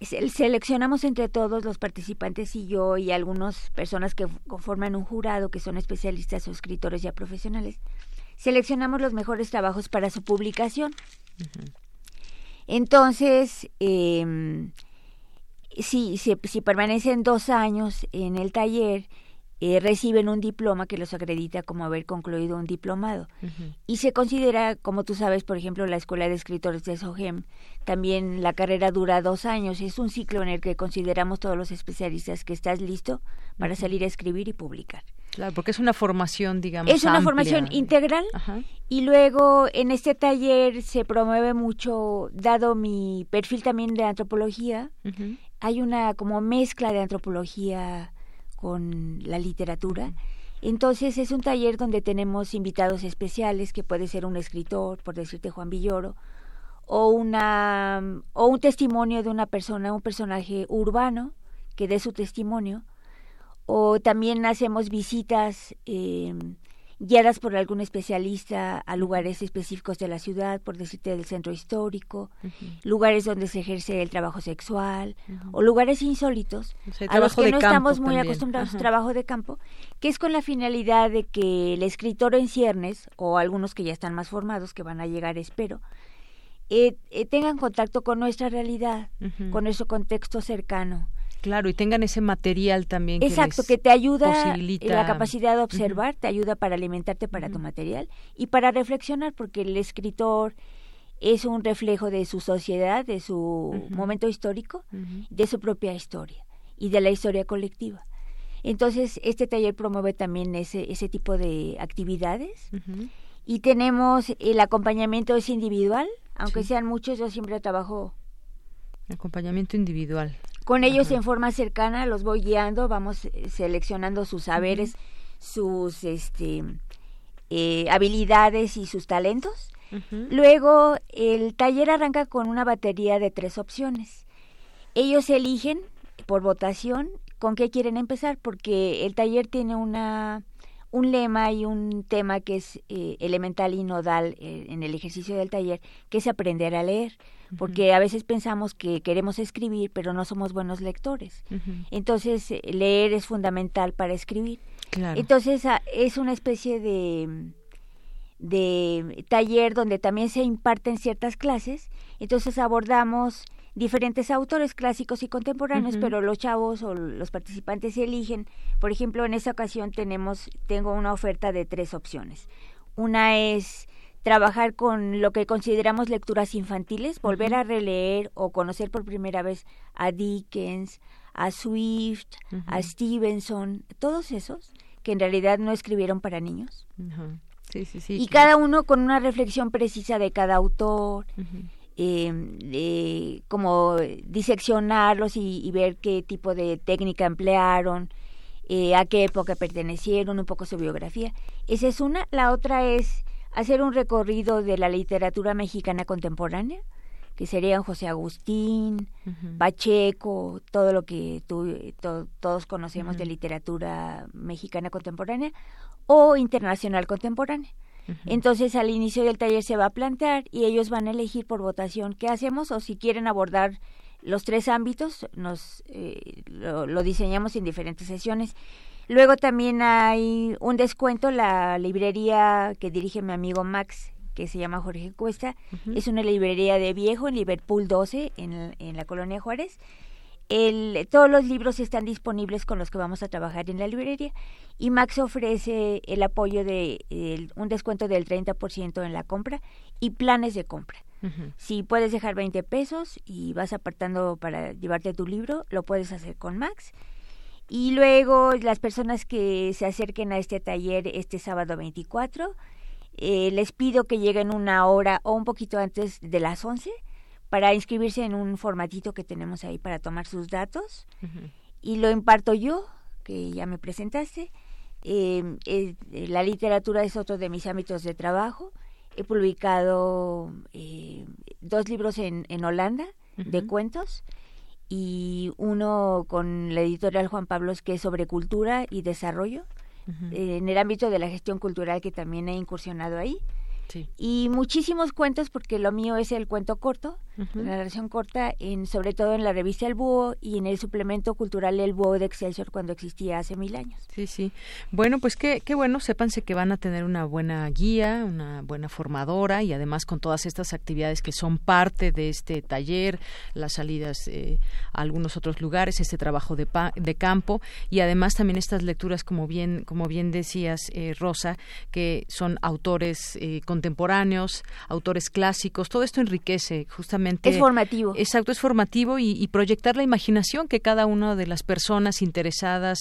seleccionamos entre todos los participantes y yo y algunas personas que conforman un jurado, que son especialistas o escritores ya profesionales, seleccionamos los mejores trabajos para su publicación. Entonces, eh, si, permanecen dos años en el taller, eh, reciben un diploma que los acredita como haber concluido un diplomado. Y se considera, como tú sabes, por ejemplo, la Escuela de Escritores de SOGEM, también la carrera dura dos años. Es un ciclo en el que consideramos todos los especialistas que estás listo para salir a escribir y publicar. Claro, porque es una formación, digamos. Es una formación integral. Y luego en este taller se promueve mucho, dado mi perfil también de antropología, hay una como mezcla de antropología con la literatura. Entonces es un taller donde tenemos invitados especiales, que puede ser un escritor, por decirte Juan Villoro, o una o un testimonio de una persona, un personaje urbano que dé su testimonio, o también hacemos visitas eh, guiadas por algún especialista a lugares específicos de la ciudad, por decirte del centro histórico, lugares donde se ejerce el trabajo sexual o lugares insólitos a los que no estamos muy acostumbrados, trabajo de campo, que es con la finalidad de que el escritor en ciernes o algunos que ya están más formados, que van a llegar, espero, eh, eh, tengan contacto con nuestra realidad, con nuestro contexto cercano Claro, y tengan ese material también. Exacto, que, te ayuda la capacidad de observar, te ayuda para alimentarte para tu material y para reflexionar, porque el escritor es un reflejo de su sociedad, de su momento histórico, de su propia historia y de la historia colectiva. Entonces, este taller promueve también ese, ese tipo de actividades. Y tenemos el acompañamiento es individual, aunque sean muchos, yo siempre trabajo. Acompañamiento individual. Con ellos en forma cercana los voy guiando, vamos eh, seleccionando sus saberes, sus este, eh, habilidades y sus talentos. Luego el taller arranca con una batería de tres opciones. Ellos eligen por votación con qué quieren empezar, porque el taller tiene una un lema y un tema que es eh, elemental y nodal en el ejercicio del taller, que es aprender a leer porque a veces pensamos que queremos escribir, pero no somos buenos lectores. Entonces, eh, leer es fundamental para escribir. Entonces, ah, es una especie de de taller donde también se imparten ciertas clases, entonces abordamos diferentes autores clásicos y contemporáneos, pero los chavos o los participantes eligen. Por ejemplo, en esta ocasión tenemos tengo una oferta de tres opciones. Una es trabajar con lo que consideramos lecturas infantiles, volver a releer o conocer por primera vez a Dickens, a Swift, a Stevenson, todos esos que en realidad no escribieron para niños. Sí, sí, sí, y cada uno con una reflexión precisa de cada autor, eh, como diseccionarlos y, ver qué tipo de técnica emplearon, eh, a qué época pertenecieron, un poco su biografía. Esa es una. La otra es hacer un recorrido de la literatura mexicana contemporánea, que serían José Agustín, Pacheco, todo lo que todos conocemos de literatura mexicana contemporánea, o internacional contemporánea. Entonces al inicio del taller se va a plantear y ellos van a elegir por votación qué hacemos o si quieren abordar los tres ámbitos, nos eh, lo, diseñamos en diferentes sesiones. Luego también hay un descuento, la librería que dirige mi amigo Max, que se llama Jorge Cuesta, es una librería de viejo en Liverpool 12, en, en la colonia Juárez. El, todos los libros están disponibles con los que vamos a trabajar en la librería. Y Max ofrece el apoyo de un descuento del 30% en la compra y planes de compra. Si puedes dejar 20 pesos y vas apartando para llevarte tu libro, lo puedes hacer con Max. Y luego las personas que se acerquen a este taller este sábado 24, eh, les pido que lleguen una hora o un poquito antes de las 11 para inscribirse en un formatito que tenemos ahí para tomar sus datos y lo imparto yo, que ya me presentaste. Em, eh, la literatura es otro de mis ámbitos de trabajo. He publicado eh, dos libros en, en Holanda de cuentos y uno con la editorial Juan Pablos que es sobre cultura y desarrollo en el ámbito de la gestión cultural que también he incursionado ahí. Y muchísimos cuentos, porque lo mío es el cuento corto, la narración corta, en, sobre todo en la revista El Búho y en el suplemento cultural El Búho de Excelsior cuando existía hace mil años. Sí, sí. Bueno, pues qué, qué bueno, sépanse que van a tener una buena guía, una buena formadora y además con todas estas actividades que son parte de este taller, las salidas eh, a algunos otros lugares, este trabajo de, de campo y además también estas lecturas, como bien, como bien decías, eh, Rosa, que son autores eh, contemporáneos, autores clásicos, todo esto enriquece justamente. Es formativo. Exacto, es formativo y, proyectar la imaginación que cada una de las personas interesadas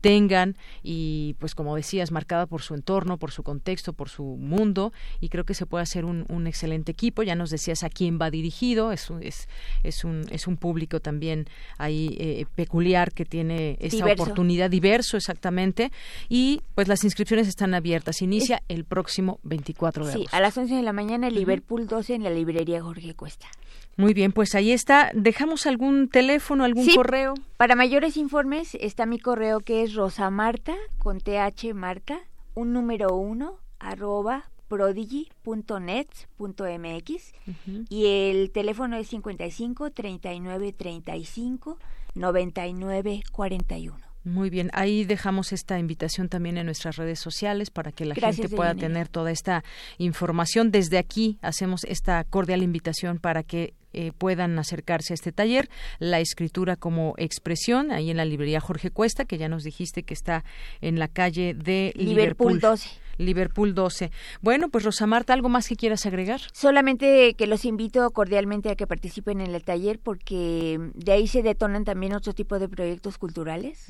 tengan y pues como decías, marcada por su entorno, por su contexto, por su mundo y creo que se puede hacer un, excelente equipo. Ya nos decías a quién va dirigido, es, es, es, un, es un público también ahí eh, peculiar que tiene esa oportunidad diverso exactamente y pues las inscripciones están abiertas. Inicia el próximo 24 de Sí, a las 11 de la mañana en Liverpool 12 en la librería Jorge Cuesta. Muy bien, pues ahí está. ¿Dejamos algún teléfono, algún correo? Para mayores informes está mi correo que es rosamarta con th marta, un número uno, arroba prodigy.net.mx y el teléfono es 55 39 35 99 41. Muy bien, ahí dejamos esta invitación también en nuestras redes sociales para que la gente pueda tener toda esta información. Desde aquí hacemos esta cordial invitación para que eh, puedan acercarse a este taller, la escritura como expresión, ahí en la librería Jorge Cuesta, que ya nos dijiste que está en la calle de Liverpool, Liverpool 12. Liverpool 12. Bueno, pues Rosa Marta, ¿algo más que quieras agregar? Solamente que los invito cordialmente a que participen en el taller porque de ahí se detonan también otro tipo de proyectos culturales.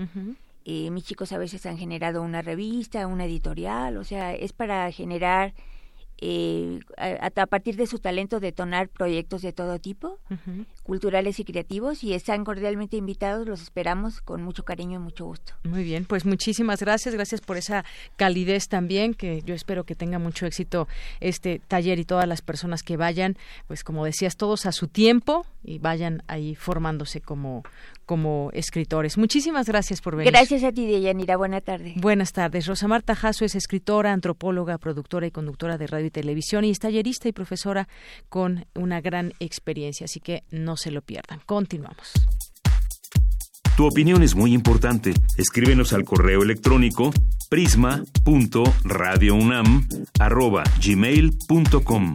Eh, mis chicos a veces han generado una revista, una editorial, o sea, es para generar eh, a, partir de su talento detonar proyectos de todo tipo, culturales y creativos, y están cordialmente invitados, los esperamos con mucho cariño y mucho gusto. Muy bien, pues muchísimas gracias, gracias por esa calidez también, que yo espero que tenga mucho éxito este taller y todas las personas que vayan, pues como decías, todos a su tiempo y vayan ahí formándose como, como escritores. Muchísimas gracias por venir. Gracias a ti, Deyanira. Buenas tardes. Buenas tardes. Rosa Marta Jasso es escritora, antropóloga, productora y conductora de radio y televisión y es tallerista y profesora con una gran experiencia, así que no se lo pierdan. Continuamos. Tu opinión es muy importante. Escríbenos al correo electrónico prisma.radiounam@gmail.com.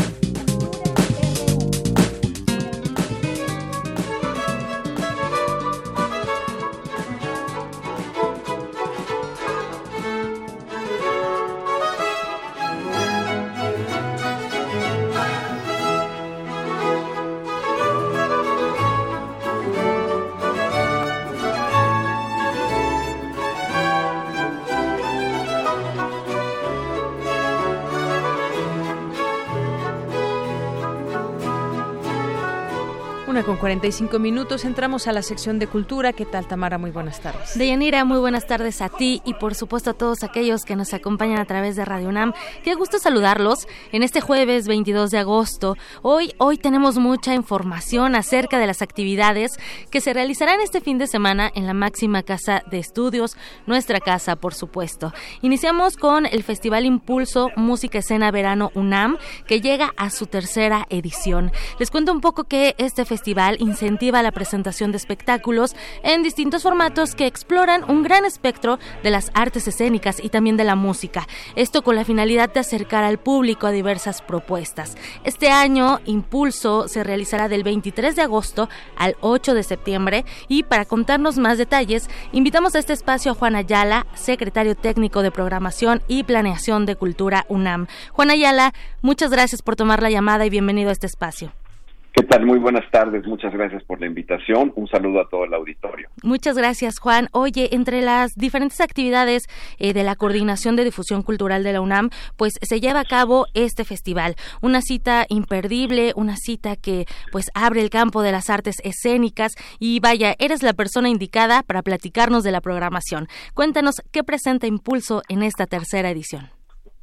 Con 45 minutos. Entramos a la sección de cultura. ¿Qué tal, Tamara? Muy buenas tardes. Deyanira, muy buenas tardes a ti y por supuesto a todos aquellos que nos acompañan a través de Radio UNAM. Qué gusto saludarlos en este jueves 22 de agosto. Hoy, hoy tenemos mucha información acerca de las actividades que se realizarán este fin de semana en la máxima casa de estudios, nuestra casa, por supuesto. Iniciamos con el Festival Impulso Música Escena Verano UNAM, que llega a su tercera edición. Les cuento un poco que este festival incentiva la presentación de espectáculos en distintos formatos que exploran un gran espectro de las artes escénicas y también de la música. Esto con la finalidad de acercar al público a diversas propuestas. Este año, Impulso se realizará del 23 de agosto al 8 de septiembre y para contarnos más detalles, invitamos a este espacio a Juan Ayala, secretario técnico de programación y planeación de cultura UNAM. Juan Ayala, muchas gracias por tomar la llamada y bienvenido a este espacio. ¿Qué tal? Muy buenas tardes. Muchas gracias por la invitación. Un saludo a todo el auditorio. Muchas gracias, Juan. Oye, entre las diferentes actividades eh, de la Coordinación de Difusión Cultural de la UNAM, pues se lleva a cabo este festival. Una cita imperdible, una cita que pues abre el campo de las artes escénicas y vaya, eres la persona indicada para platicarnos de la programación. Cuéntanos qué presenta Impulso en esta tercera edición.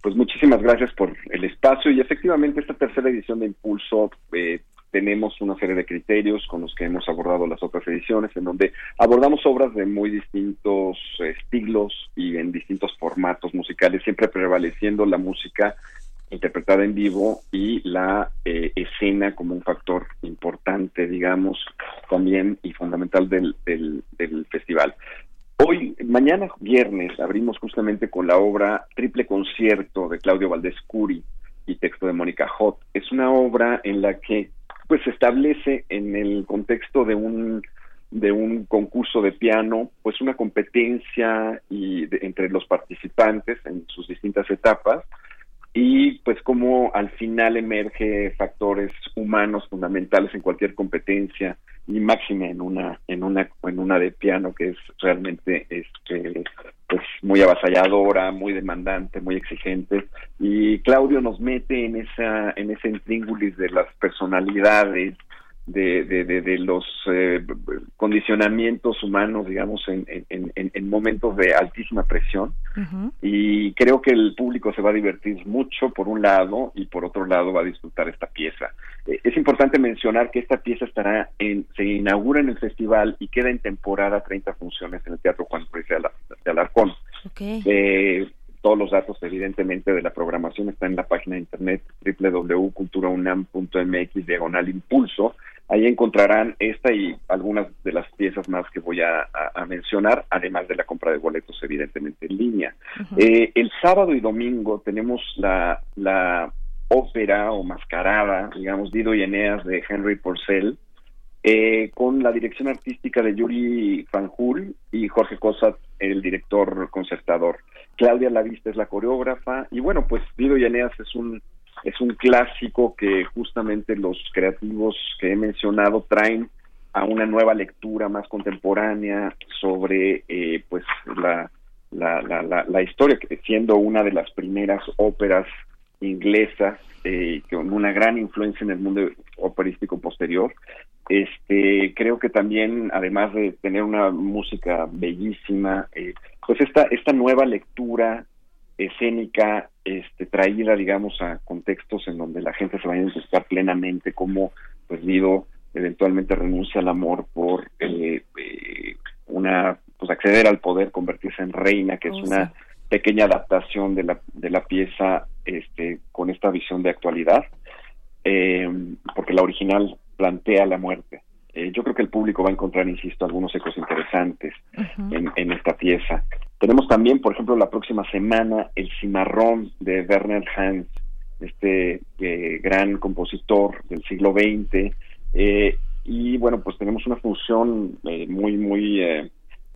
Pues muchísimas gracias por el espacio y efectivamente esta tercera edición de Impulso eh, tenemos una serie de criterios con los que hemos abordado las otras ediciones, en donde abordamos obras de muy distintos estilos y en distintos formatos musicales, siempre prevaleciendo la música interpretada en vivo y la eh, escena como un factor importante, digamos, también y fundamental del, del, del festival. Hoy, mañana viernes, abrimos justamente con la obra Triple Concierto de Claudio Valdés Curi y texto de Mónica Hot. Es una obra en la que pues se establece en el contexto de un de un concurso de piano, pues una competencia y entre los participantes en sus distintas etapas y pues como al final emerge factores humanos fundamentales en cualquier competencia y máxima en una en una en una de piano que es realmente este pues muy avasalladora, muy demandante, muy exigente. Y Claudio nos mete en esa en ese intríngulis de las personalidades de, de, de, los eh, condicionamientos humanos, digamos, en, en, en, momentos de altísima presión. Y creo que el público se va a divertir mucho, por un lado, y por otro lado va a disfrutar esta pieza. Eh, es importante mencionar que esta pieza estará en, se inaugura en el festival y queda en temporada 30 funciones en el Teatro Juan Ruiz de Alarcón. Eh, todos los datos, evidentemente, de la programación están en la página de internet www.culturaunam.mx diagonal impulso Ahí encontrarán esta y algunas de las piezas más que voy a, mencionar, además de la compra de boletos, evidentemente, en línea. Eh, el sábado y domingo tenemos la, la ópera o mascarada, digamos, Dido y Eneas de Henry Porcel, eh, con la dirección artística de Yuri Fanjul y Jorge Cosat, el director concertador. Claudia Lavista es la coreógrafa, y bueno, pues Dido y Eneas es un es un clásico que justamente los creativos que he mencionado traen a una nueva lectura más contemporánea sobre eh, pues la, la, la, la, historia, siendo una de las primeras óperas inglesas eh, con una gran influencia en el mundo operístico posterior. Este, creo que también, además de tener una música bellísima, eh, pues esta, esta nueva lectura escénica este, traída, digamos, a contextos en donde la gente se vaya a identificar plenamente como, pues, Dido eventualmente renuncia al amor por eh, eh, una, pues, acceder al poder, convertirse en reina, que es oh, una pequeña adaptación de la, de la pieza este, con esta visión de actualidad, eh, porque la original plantea la muerte. Eh, yo creo que el público va a encontrar, insisto, algunos ecos interesantes en, en, esta pieza. Tenemos también, por ejemplo, la próxima semana el cimarrón de Werner Hans, este eh, gran compositor del siglo XX. y bueno, pues tenemos una función muy, muy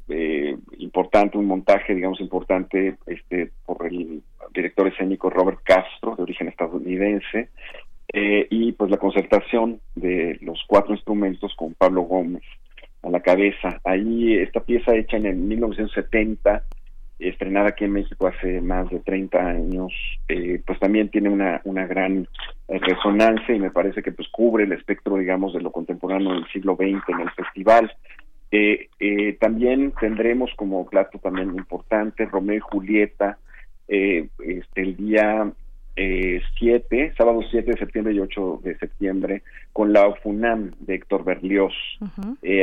eh, importante, un montaje, digamos, importante este, por el director escénico Robert Castro, de origen estadounidense, eh, y pues la concertación de los cuatro instrumentos con Pablo Gómez a la cabeza. Ahí esta pieza hecha en el 1970, estrenada aquí en México hace más de 30 años, eh, pues también tiene una, una gran resonancia y me parece que pues cubre el espectro, digamos, de lo contemporáneo del siglo XX en el festival. Eh, eh, también tendremos como plato también importante Romeo y Julieta eh, este, el día 7, sábado 7 de septiembre y 8 de septiembre, con la OFUNAM de Héctor Berlioz.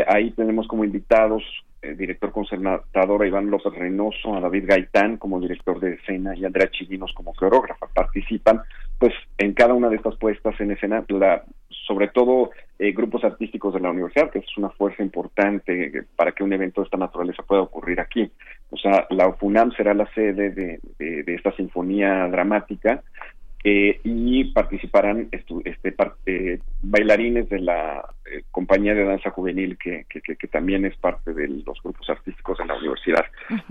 ahí tenemos como invitados el director conservador Iván López Reynoso, a David Gaitán como director de escena y Andrea Chivinos como coreógrafa. Participan pues en cada una de estas puestas en escena, la, sobre todo eh, grupos artísticos de la universidad, que es una fuerza importante para que un evento de esta naturaleza pueda ocurrir aquí. O sea, la FUNAM será la sede de, de esta sinfonía dramática eh, y participarán este, parte, bailarines de la eh, compañía de danza juvenil que, que, también es parte de los grupos artísticos de la universidad.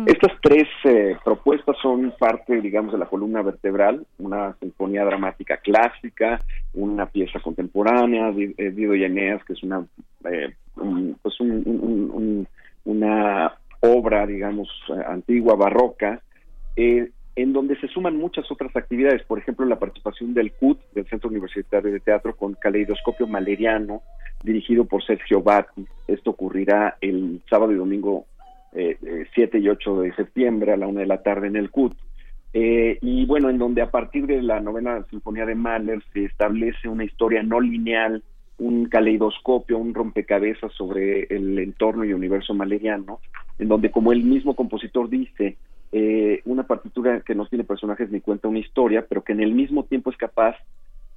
Estas tres eh, propuestas son parte, digamos, de la columna vertebral, una sinfonía dramática clásica, una pieza contemporánea, Dido y Eneas, que es una, pues una obra, digamos, antigua, barroca, eh, en donde se suman muchas otras actividades, por ejemplo, la participación del CUT, del Centro Universitario de Teatro, con Caleidoscopio Maleriano, dirigido por Sergio Batti. Esto ocurrirá el sábado y domingo eh, 7 eh, y 8 de septiembre a la una de la tarde en el CUT. Eh, y bueno, en donde a partir de la novena sinfonía de Mahler se establece una historia no lineal, un caleidoscopio, un rompecabezas sobre el entorno y universo maleriano, en donde, como el mismo compositor dice, eh, una partitura que no tiene personajes ni cuenta una historia, pero que en el mismo tiempo es capaz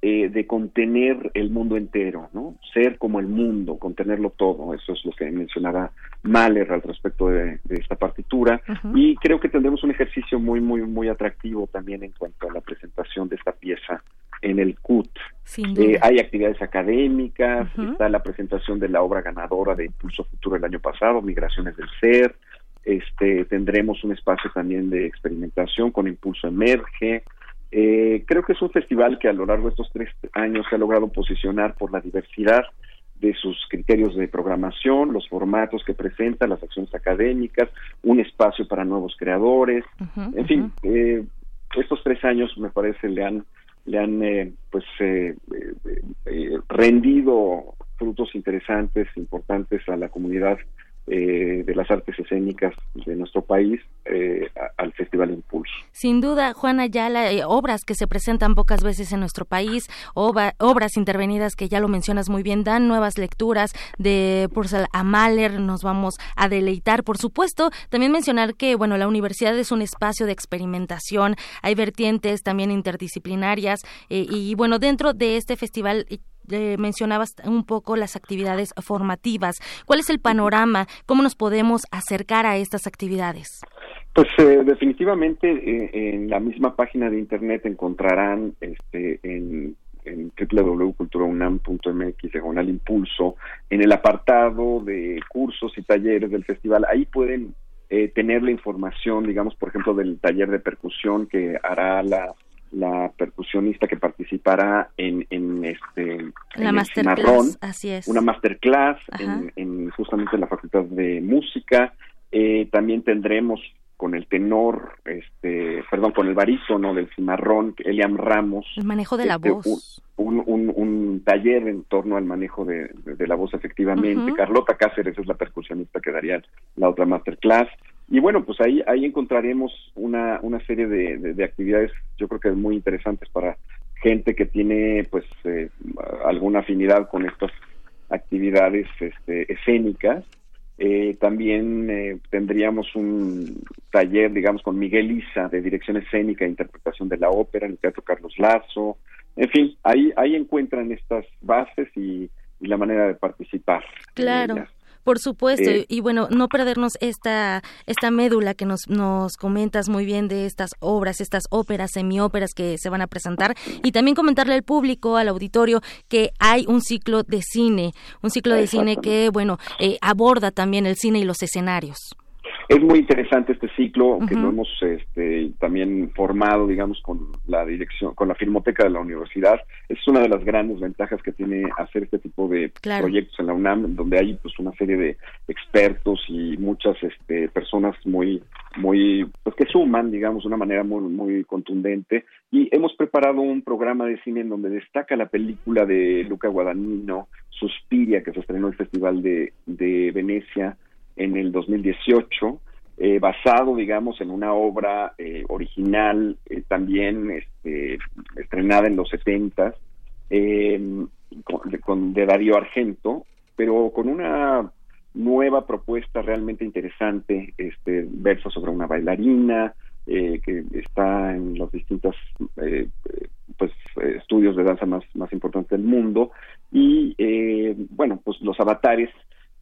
eh, de contener el mundo entero, ¿no? Ser como el mundo, contenerlo todo. Eso es lo que mencionaba Mahler al respecto de, esta partitura. Y creo que tendremos un ejercicio muy, muy, muy atractivo también en cuanto a la presentación de esta pieza en el CUT. Eh, hay actividades académicas, está la presentación de la obra ganadora de Impulso Futuro el año pasado, Migraciones del Ser, este, tendremos un espacio también de experimentación con Impulso Emerge. Eh, creo que es un festival que a lo largo de estos tres años se ha logrado posicionar por la diversidad de sus criterios de programación, los formatos que presenta, las acciones académicas, un espacio para nuevos creadores, en fin, eh, estos tres años me parece le han le han eh, pues rendido frutos interesantes, importantes a la comunidad eh, de las artes escénicas de nuestro país eh, al Festival Impulso. Sin duda, Juana Ayala, eh, obras que se presentan pocas veces en nuestro país, obras intervenidas que ya lo mencionas muy bien, dan nuevas lecturas de Purcell a Mahler, nos vamos a deleitar, por supuesto. También mencionar que, bueno, la universidad es un espacio de experimentación, hay vertientes también interdisciplinarias y, bueno, dentro de este festival mencionabas un poco las actividades formativas. ¿Cuál es el panorama? ¿Cómo nos podemos acercar a estas actividades? Pues eh, definitivamente eh, en la misma página de internet encontrarán este, en, en www.culturaunam.mx diagonal impulso en el apartado de cursos y talleres del festival. Ahí pueden eh, tener la información, digamos, por ejemplo, del taller de percusión que hará la la percusionista que participará en, en este la masterclass, así es. una masterclass en, justamente en la Facultad de Música. Eh, también tendremos con el tenor, este, perdón, con el barítono del cimarrón, Eliam Ramos. El manejo de la este, voz. Un, un, un, taller en torno al manejo de, de, la voz, efectivamente. Carlota Cáceres es la percusionista que daría la otra masterclass Y bueno, pues ahí, ahí encontraremos una, una serie de, actividades, yo creo que muy interesantes para gente que tiene pues eh, alguna afinidad con estas actividades este, escénicas. Eh, también eh, tendríamos un taller, digamos, con Miguel Isa de dirección escénica e interpretación de la ópera en el Teatro Carlos Lazo. En fin, ahí, ahí encuentran estas bases y, y la manera de participar. Claro. Por supuesto, y bueno, no perdernos esta, esta médula que nos, nos comentas muy bien de estas obras, estas óperas, semióperas que se van a presentar, y también comentarle al público, al auditorio, que hay un ciclo de cine, un ciclo de cine que, bueno, eh, aborda también el cine y los escenarios. Es muy interesante este ciclo que lo hemos este, también formado, digamos, con la dirección, con la Filmoteca de la Universidad. Es una de las grandes ventajas que tiene hacer este tipo de proyectos en la UNAM, donde hay pues una serie de expertos y muchas este, personas muy, muy, pues que suman, digamos, de una manera muy, muy contundente. Y hemos preparado un programa de cine en donde destaca la película de Luca Guadagnino, Suspiria, que se estrenó en el Festival de, de Venecia en el 2018, eh, basado, digamos, en una obra eh, original, eh, también este, estrenada en los 70 em, con, de Darío Argento, pero con una nueva propuesta realmente interesante, este verso sobre una bailarina que está en los distintos pues estudios de danza más más importantes del mundo. Y bueno pues los avatares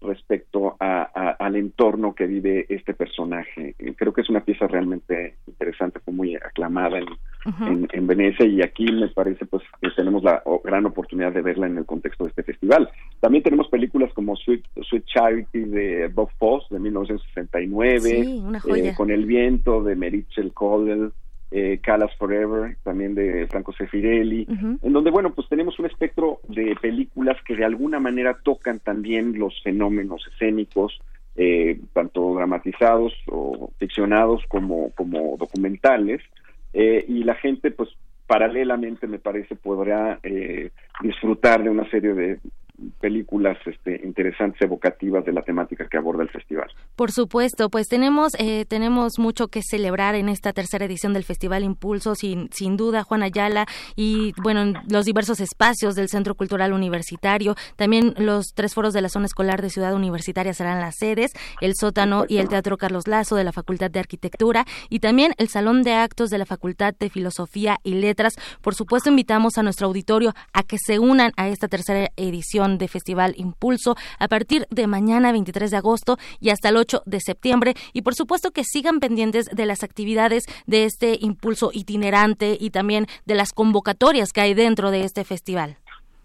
respecto a, al entorno que vive este personaje. Creo que es una pieza realmente interesante, fue muy aclamada en, en, Venecia y aquí me parece pues que tenemos la gran oportunidad de verla en el contexto de este festival. También tenemos películas como Sweet, Sweet Charity de Bob Fosse de 1969, eh, Con el viento de Merichel Cole eh, Calas Forever, también de Franco Sefirelli, en donde, bueno, pues tenemos un espectro de películas que de alguna manera tocan también los fenómenos escénicos, eh, tanto dramatizados o ficcionados como, como documentales, eh, y la gente, pues, paralelamente, me parece, podrá eh, disfrutar de una serie de películas este, interesantes, evocativas de la temática que aborda el festival. Por supuesto, pues tenemos eh, tenemos mucho que celebrar en esta tercera edición del Festival Impulso, sin, sin duda, Juan Ayala, y bueno, en los diversos espacios del Centro Cultural Universitario, también los tres foros de la zona escolar de Ciudad Universitaria serán las sedes, el sótano y el Teatro Carlos Lazo de la Facultad de Arquitectura, y también el Salón de Actos de la Facultad de Filosofía y Letras. Por supuesto, invitamos a nuestro auditorio a que se unan a esta tercera edición de Festival Impulso a partir de mañana 23 de agosto y hasta el 8 de septiembre. Y por supuesto que sigan pendientes de las actividades de este impulso itinerante y también de las convocatorias que hay dentro de este festival.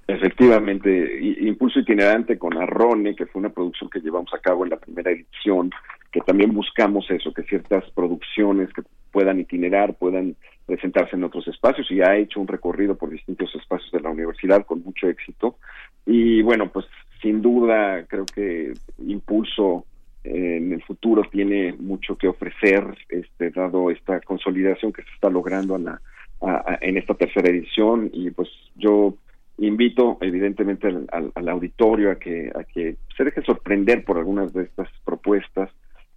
Efectivamente, Impulso Itinerante con Arrone, que fue una producción que llevamos a cabo en la primera edición, que también buscamos eso, que ciertas producciones que puedan itinerar, puedan presentarse en otros espacios y ha hecho un recorrido por distintos espacios de la universidad con mucho éxito. Y bueno, pues sin duda creo que Impulso eh, en el futuro tiene mucho que ofrecer, este, dado esta consolidación que se está logrando en esta tercera edición. Y pues yo invito evidentemente al, al, auditorio a que a que se deje sorprender por algunas de estas propuestas.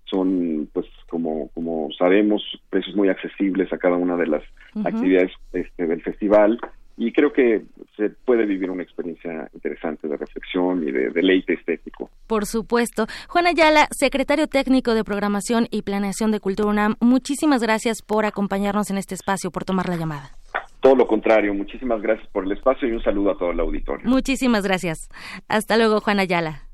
Son pues como como sabemos precios muy accesibles a cada una de las actividades este, del festival y creo que se puede vivir una experiencia interesante de reflexión y de deleite estético. Por supuesto. Juan Ayala, secretario técnico de Programación y Planeación de Cultura UNAM, muchísimas gracias por acompañarnos en este espacio, por tomar la llamada. Todo lo contrario, muchísimas gracias por el espacio y un saludo a todo el auditorio. Muchísimas gracias. Hasta luego, Juan Ayala.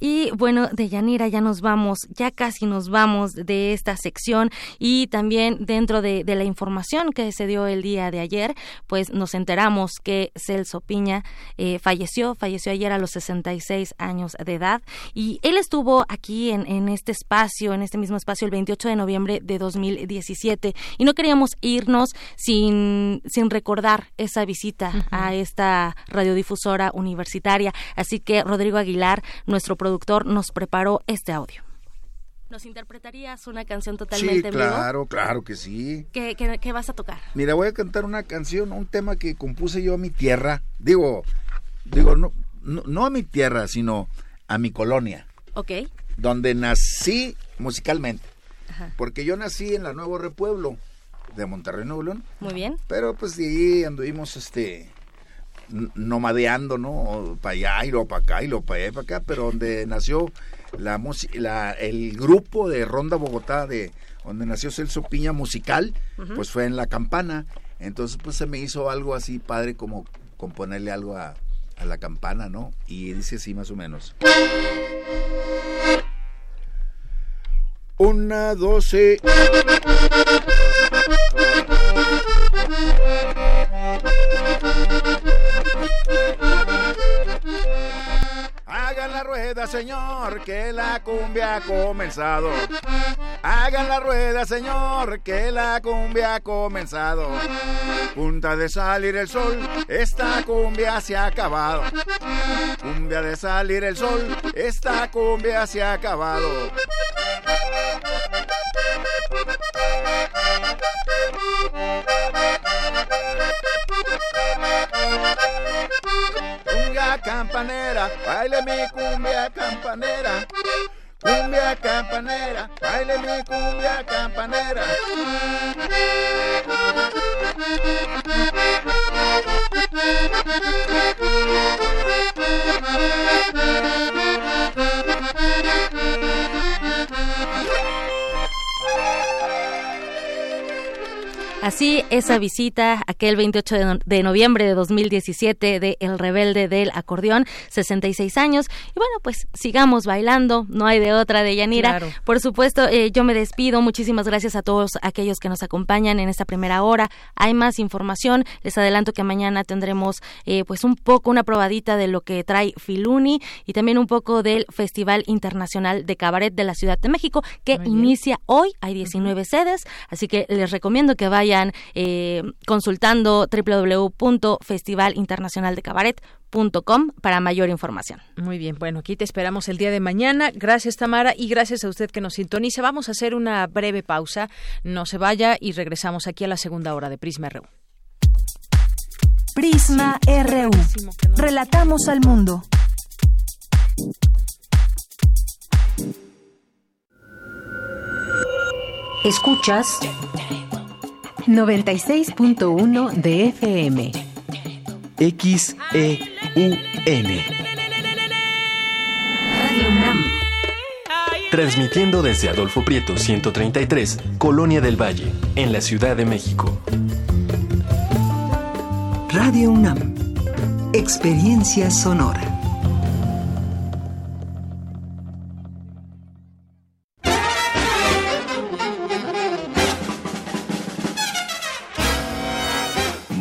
Y bueno, de Yanira ya nos vamos, ya casi nos vamos de esta sección y también dentro de, la información que se dio el día de ayer, pues nos enteramos que Celso Piña eh, falleció, falleció ayer a los 66 años de edad y él estuvo aquí en, en este espacio, en este mismo espacio el 28 de noviembre de 2017 y no queríamos irnos sin, sin recordar esa visita a esta radiodifusora universitaria. Así que Rodrigo Aguilar, nuestro productor nos preparó este audio. ¿Nos interpretarías una canción totalmente sí, claro, claro que sí. ¿Qué, ¿Qué, vas a tocar? Mira, voy a cantar una canción, un tema que compuse yo a mi tierra. Digo, digo, no, no, a mi tierra, sino a mi colonia. Ok. Donde nací musicalmente. porque yo nací en la Nuevo Repueblo de Monterrey, Nuevo León. Muy bien. Pero pues de ahí anduvimos este nomadeando, ¿no? Para allá y lo para acá y lo para allá y para acá, pero donde nació la, la el grupo de Ronda Bogotá de donde nació Celso Piña musical, pues fue en La Campana. Entonces pues se me hizo algo así padre como componerle algo a, a la campana, ¿no? Y dice así más o menos. Una, doce. Rueda, señor, que la cumbia ha comenzado. Hagan la rueda, señor, que la cumbia ha comenzado. Punta de salir el sol, esta cumbia se ha acabado. Cumbia de salir el sol, esta cumbia se ha acabado. Cumbia campanera, baile mi cumbia campanera. Cumbia campanera, baile mi cumbia campanera. Así, esa visita aquel 28 de, noviembre de 2017 de El Rebelde del Acordeón, 66 años. Y bueno, pues sigamos bailando, no hay de otra de Yanira. Por supuesto, eh, yo me despido. Muchísimas gracias a todos aquellos que nos acompañan en esta primera hora. Hay más información. Les adelanto que mañana tendremos eh, pues un poco una probadita de lo que trae Filuni y también un poco del Festival Internacional de Cabaret de la Ciudad de México que inicia hoy. Hay 19 sedes, así que les recomiendo que vayan eh, consultando www.festivalinternacionaldecabaret.com para mayor información. Muy bien, bueno, aquí te esperamos el día de mañana. Gracias Tamara y gracias a usted que nos sintonice. Vamos a hacer una breve pausa. No se vaya y regresamos aquí a la segunda hora de Prisma RU. Prisma RU. Relatamos al mundo. Escuchas 96.1 de FM. XEUN. Transmitiendo desde Adolfo Prieto 133, Colonia del Valle, en la Ciudad de México. Radio UNAM. Experiencia sonora.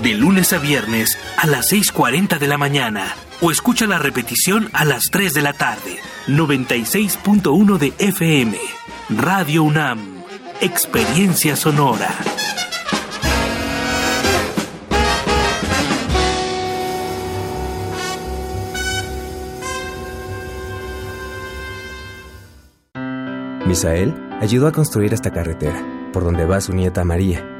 de lunes a viernes a las 6.40 de la mañana o escucha la repetición a las 3 de la tarde. 96.1 de FM. Radio UNAM. Experiencia sonora. Misael ayudó a construir esta carretera, por donde va su nieta María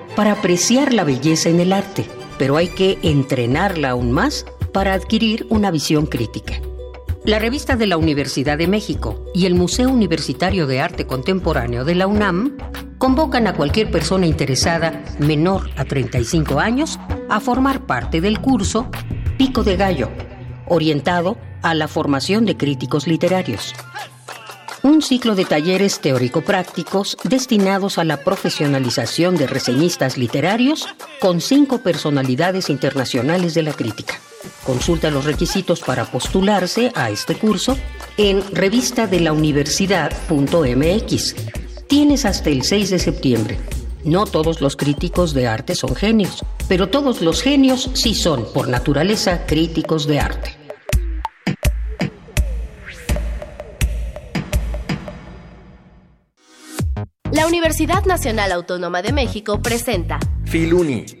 para apreciar la belleza en el arte, pero hay que entrenarla aún más para adquirir una visión crítica. La revista de la Universidad de México y el Museo Universitario de Arte Contemporáneo de la UNAM convocan a cualquier persona interesada menor a 35 años a formar parte del curso Pico de Gallo, orientado a la formación de críticos literarios. Un ciclo de talleres teórico-prácticos destinados a la profesionalización de reseñistas literarios con cinco personalidades internacionales de la crítica. Consulta los requisitos para postularse a este curso en revistadelauniversidad.mx. Tienes hasta el 6 de septiembre. No todos los críticos de arte son genios, pero todos los genios sí son, por naturaleza, críticos de arte. La Universidad Nacional Autónoma de México presenta Filuni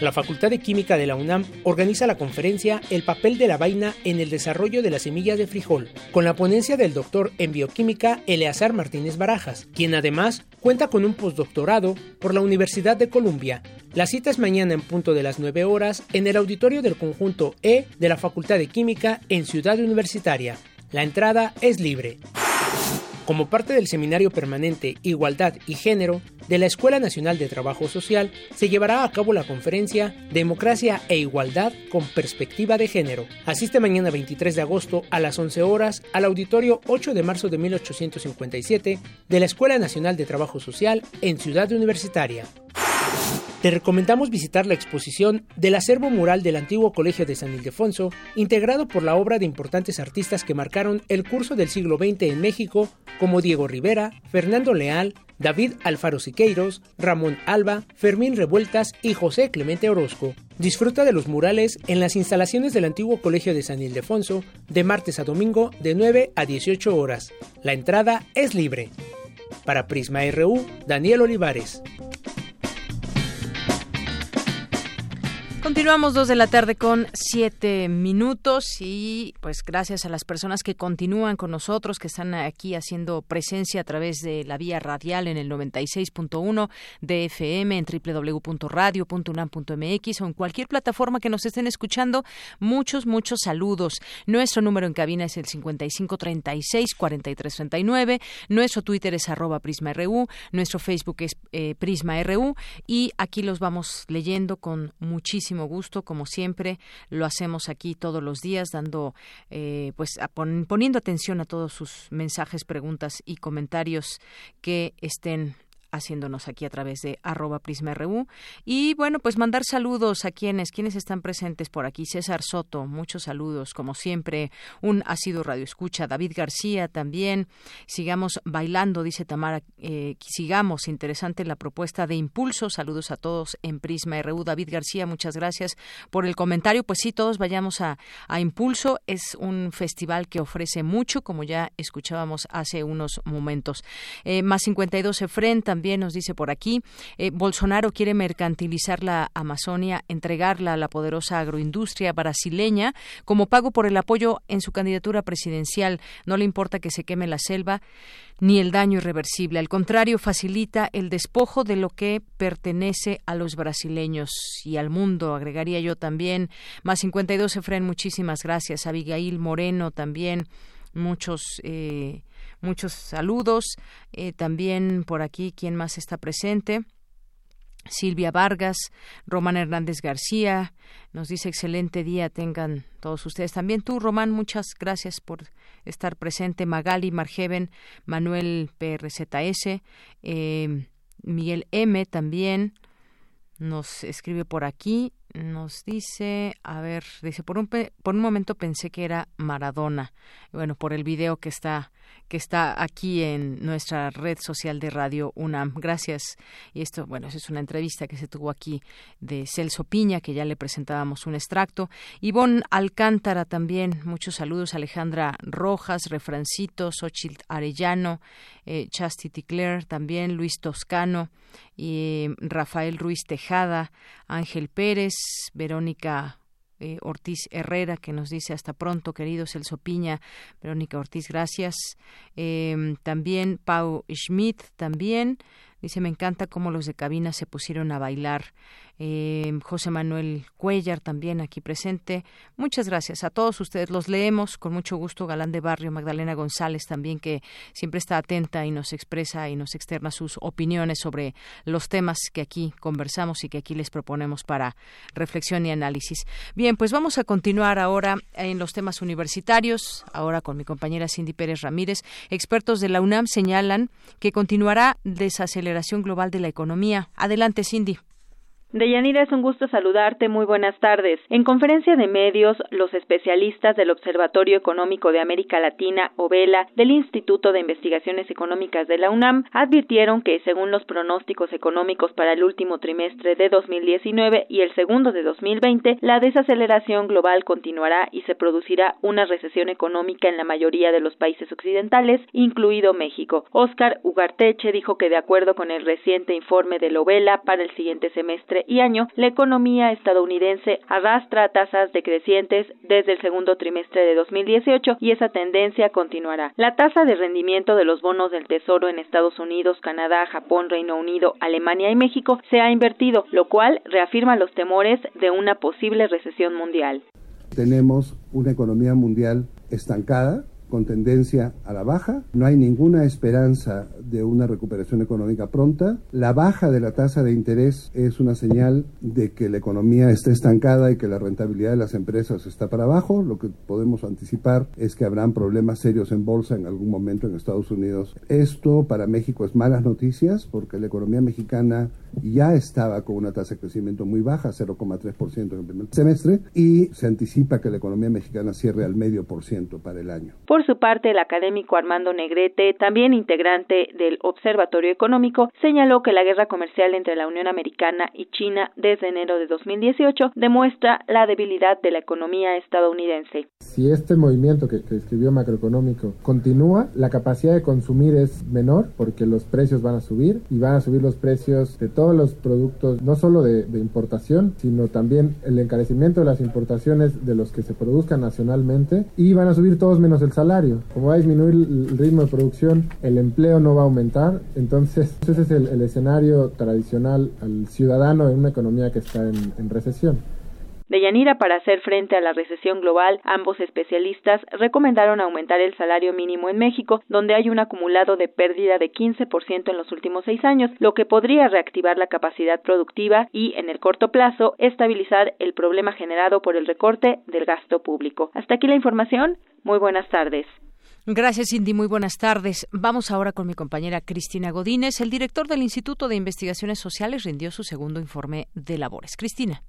La Facultad de Química de la UNAM organiza la conferencia El papel de la vaina en el desarrollo de las semillas de frijol, con la ponencia del doctor en bioquímica Eleazar Martínez Barajas, quien además cuenta con un postdoctorado por la Universidad de Columbia. La cita es mañana en punto de las 9 horas en el auditorio del conjunto E de la Facultad de Química en Ciudad Universitaria. La entrada es libre. Como parte del Seminario Permanente Igualdad y Género de la Escuela Nacional de Trabajo Social, se llevará a cabo la conferencia Democracia e Igualdad con Perspectiva de Género. Asiste mañana 23 de agosto a las 11 horas al auditorio 8 de marzo de 1857 de la Escuela Nacional de Trabajo Social en Ciudad Universitaria. Te recomendamos visitar la exposición del acervo mural del antiguo Colegio de San Ildefonso, integrado por la obra de importantes artistas que marcaron el curso del siglo XX en México, como Diego Rivera, Fernando Leal, David Alfaro Siqueiros, Ramón Alba, Fermín Revueltas y José Clemente Orozco. Disfruta de los murales en las instalaciones del antiguo Colegio de San Ildefonso de martes a domingo de 9 a 18 horas. La entrada es libre. Para Prisma RU, Daniel Olivares. Continuamos dos de la tarde con siete minutos y pues gracias a las personas que continúan con nosotros, que están aquí haciendo presencia a través de la vía radial en el 96.1 de FM en www.radio.unam.mx o en cualquier plataforma que nos estén escuchando. Muchos, muchos saludos. Nuestro número en cabina es el 5536-4339. Nuestro Twitter es arroba PrismaRU. Nuestro Facebook es eh, PrismaRU y aquí los vamos leyendo con muchísimo gusto, como siempre lo hacemos aquí todos los días, dando, eh, pues, poniendo atención a todos sus mensajes, preguntas y comentarios que estén haciéndonos aquí a través de arroba prisma.ru. Y bueno, pues mandar saludos a quienes, quienes están presentes por aquí. César Soto, muchos saludos, como siempre. Un sido radio escucha. David García también. Sigamos bailando, dice Tamara. Eh, sigamos, interesante la propuesta de impulso. Saludos a todos en Prisma RU. David García, muchas gracias por el comentario. Pues sí, todos vayamos a, a Impulso. Es un festival que ofrece mucho, como ya escuchábamos hace unos momentos. Eh, más 52 Efren también nos dice por aquí, eh, Bolsonaro quiere mercantilizar la Amazonia, entregarla a la poderosa agroindustria brasileña como pago por el apoyo en su candidatura presidencial. No le importa que se queme la selva ni el daño irreversible. Al contrario, facilita el despojo de lo que pertenece a los brasileños y al mundo, agregaría yo también. Más 52, Efren, muchísimas gracias. Abigail Moreno también, muchos. Eh, Muchos saludos. Eh, también por aquí, ¿quién más está presente? Silvia Vargas, Román Hernández García, nos dice excelente día tengan todos ustedes. También tú, Román, muchas gracias por estar presente. Magali Margeven, Manuel PRZS, eh, Miguel M también nos escribe por aquí nos dice, a ver, dice, por un, por un momento pensé que era Maradona. Bueno, por el video que está que está aquí en nuestra red social de Radio UNAM. Gracias. Y esto, bueno, es una entrevista que se tuvo aquí de Celso Piña, que ya le presentábamos un extracto. Ivonne Alcántara también, muchos saludos. Alejandra Rojas, Refrancito, Xochitl Arellano, eh, Chastity Claire también, Luis Toscano y Rafael Ruiz Tejada, Ángel Pérez, Verónica eh, Ortiz Herrera, que nos dice hasta pronto, queridos Celso Piña, Verónica Ortiz, gracias. Em, también Pau Schmidt, también. Dice, me encanta cómo los de cabina se pusieron a bailar eh, José Manuel Cuellar también aquí presente. Muchas gracias a todos ustedes. Los leemos con mucho gusto. Galán de Barrio, Magdalena González también, que siempre está atenta y nos expresa y nos externa sus opiniones sobre los temas que aquí conversamos y que aquí les proponemos para reflexión y análisis. Bien, pues vamos a continuar ahora en los temas universitarios, ahora con mi compañera Cindy Pérez Ramírez. Expertos de la UNAM señalan que continuará desaceleración global de la economía. Adelante, Cindy. Deyanira, es un gusto saludarte. Muy buenas tardes. En conferencia de medios, los especialistas del Observatorio Económico de América Latina, OVELA, del Instituto de Investigaciones Económicas de la UNAM, advirtieron que, según los pronósticos económicos para el último trimestre de 2019 y el segundo de 2020, la desaceleración global continuará y se producirá una recesión económica en la mayoría de los países occidentales, incluido México. Oscar Ugarteche dijo que, de acuerdo con el reciente informe de la OVELA para el siguiente semestre, y año, la economía estadounidense arrastra tasas decrecientes desde el segundo trimestre de 2018 y esa tendencia continuará. La tasa de rendimiento de los bonos del Tesoro en Estados Unidos, Canadá, Japón, Reino Unido, Alemania y México se ha invertido, lo cual reafirma los temores de una posible recesión mundial. Tenemos una economía mundial estancada, con tendencia a la baja. No hay ninguna esperanza de una recuperación económica pronta. La baja de la tasa de interés es una señal de que la economía está estancada y que la rentabilidad de las empresas está para abajo. Lo que podemos anticipar es que habrán problemas serios en bolsa en algún momento en Estados Unidos. Esto para México es malas noticias porque la economía mexicana ya estaba con una tasa de crecimiento muy baja, 0,3% en el primer semestre, y se anticipa que la economía mexicana cierre al medio por ciento para el año. Su parte, el académico Armando Negrete, también integrante del Observatorio Económico, señaló que la guerra comercial entre la Unión Americana y China desde enero de 2018 demuestra la debilidad de la economía estadounidense. Si este movimiento que, describió macroeconómico continúa, la capacidad de consumir es menor porque los precios van a subir y van a subir los precios de todos los productos, no solo de, de importación, sino también el encarecimiento de las importaciones de los que se produzcan nacionalmente y van a subir todos menos el salario. Como va a disminuir el ritmo de producción, el empleo no va a aumentar. Entonces, ese es el, escenario tradicional al ciudadano en una economía que está en recesión. De Yanira, para hacer frente a la recesión global, ambos especialistas recomendaron aumentar el salario mínimo en México, donde hay un acumulado de pérdida de 15% en los últimos seis años, lo que podría reactivar la capacidad productiva y, en el corto plazo, estabilizar el problema generado por el recorte del gasto público. Hasta aquí la información. Muy buenas tardes. Gracias, Cindy. Muy buenas tardes. Vamos ahora con mi compañera Cristina Godínez. El director del Instituto de Investigaciones Sociales rindió su segundo informe de labores. Cristina.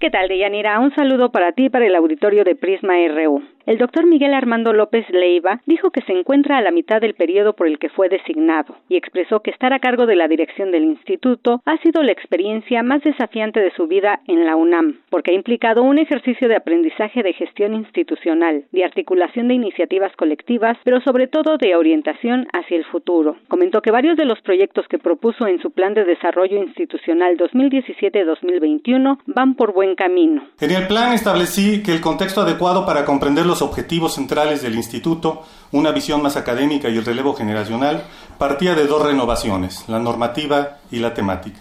¿Qué tal, Deyanira? Un saludo para ti y para el auditorio de Prisma RU. El doctor Miguel Armando López Leiva dijo que se encuentra a la mitad del periodo por el que fue designado y expresó que estar a cargo de la dirección del instituto ha sido la experiencia más desafiante de su vida en la UNAM, porque ha implicado un ejercicio de aprendizaje de gestión institucional, de articulación de iniciativas colectivas, pero sobre todo de orientación hacia el futuro. Comentó que varios de los proyectos que propuso en su Plan de Desarrollo Institucional 2017-2021 van por buen camino. En el plan establecí que el contexto adecuado para comprender los objetivos centrales del instituto, una visión más académica y el relevo generacional, partía de dos renovaciones, la normativa y la temática.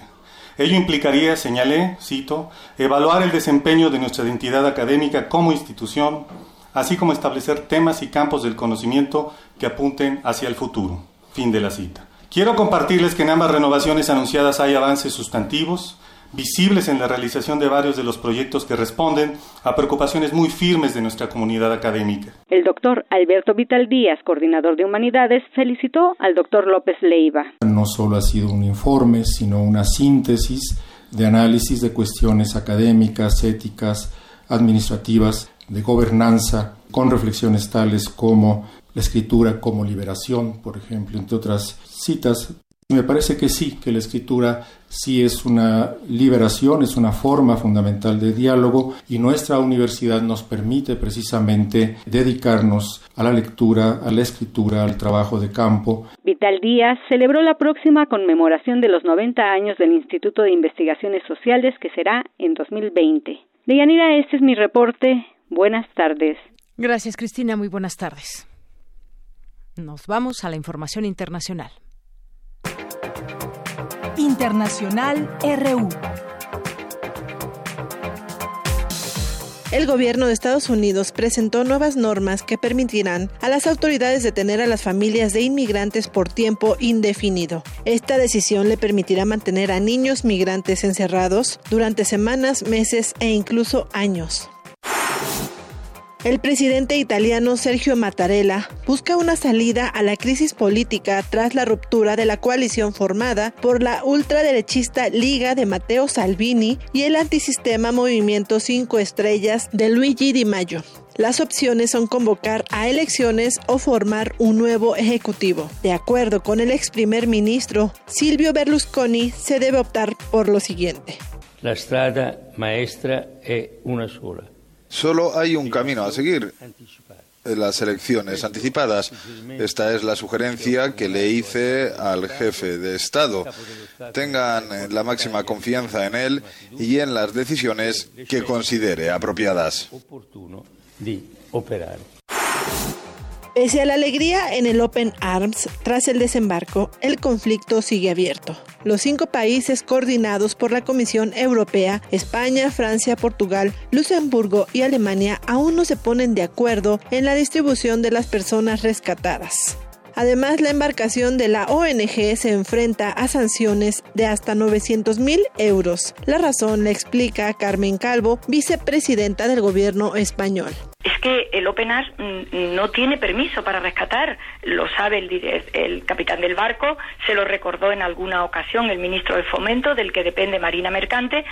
Ello implicaría, señalé, cito, evaluar el desempeño de nuestra identidad académica como institución, así como establecer temas y campos del conocimiento que apunten hacia el futuro. Fin de la cita. Quiero compartirles que en ambas renovaciones anunciadas hay avances sustantivos, visibles en la realización de varios de los proyectos que responden a preocupaciones muy firmes de nuestra comunidad académica. El doctor Alberto Vital Díaz, coordinador de Humanidades, felicitó al doctor López Leiva. No solo ha sido un informe, sino una síntesis de análisis de cuestiones académicas, éticas, administrativas, de gobernanza, con reflexiones tales como la escritura como liberación, por ejemplo, entre otras citas. Me parece que sí, que la escritura sí es una liberación, es una forma fundamental de diálogo y nuestra universidad nos permite precisamente dedicarnos a la lectura, a la escritura, al trabajo de campo. Vital Díaz celebró la próxima conmemoración de los 90 años del Instituto de Investigaciones Sociales que será en 2020. Deyanira, este es mi reporte. Buenas tardes. Gracias, Cristina. Muy buenas tardes. Nos vamos a la información internacional. Internacional RU. El gobierno de Estados Unidos presentó nuevas normas que permitirán a las autoridades detener a las familias de inmigrantes por tiempo indefinido. Esta decisión le permitirá mantener a niños migrantes encerrados durante semanas, meses e incluso años. El presidente italiano Sergio Mattarella busca una salida a la crisis política tras la ruptura de la coalición formada por la ultraderechista Liga de Matteo Salvini y el antisistema Movimiento 5 Estrellas de Luigi Di Maggio. Las opciones son convocar a elecciones o formar un nuevo ejecutivo. De acuerdo con el ex primer ministro Silvio Berlusconi, se debe optar por lo siguiente. La strada maestra es una sola Solo hay un camino a seguir, las elecciones anticipadas. Esta es la sugerencia que le hice al jefe de Estado. Tengan la máxima confianza en él y en las decisiones que considere apropiadas. Pese a la alegría en el Open Arms tras el desembarco, el conflicto sigue abierto. Los cinco países coordinados por la Comisión Europea, España, Francia, Portugal, Luxemburgo y Alemania aún no se ponen de acuerdo en la distribución de las personas rescatadas. Además, la embarcación de la ONG se enfrenta a sanciones de hasta 900 mil euros. La razón la explica Carmen Calvo, vicepresidenta del gobierno español. Es que el OpenAR mm, no tiene permiso para rescatar, lo sabe el, el, capitán del barco, se lo recordó en alguna ocasión el ministro de Fomento, del que depende Marina Mercante.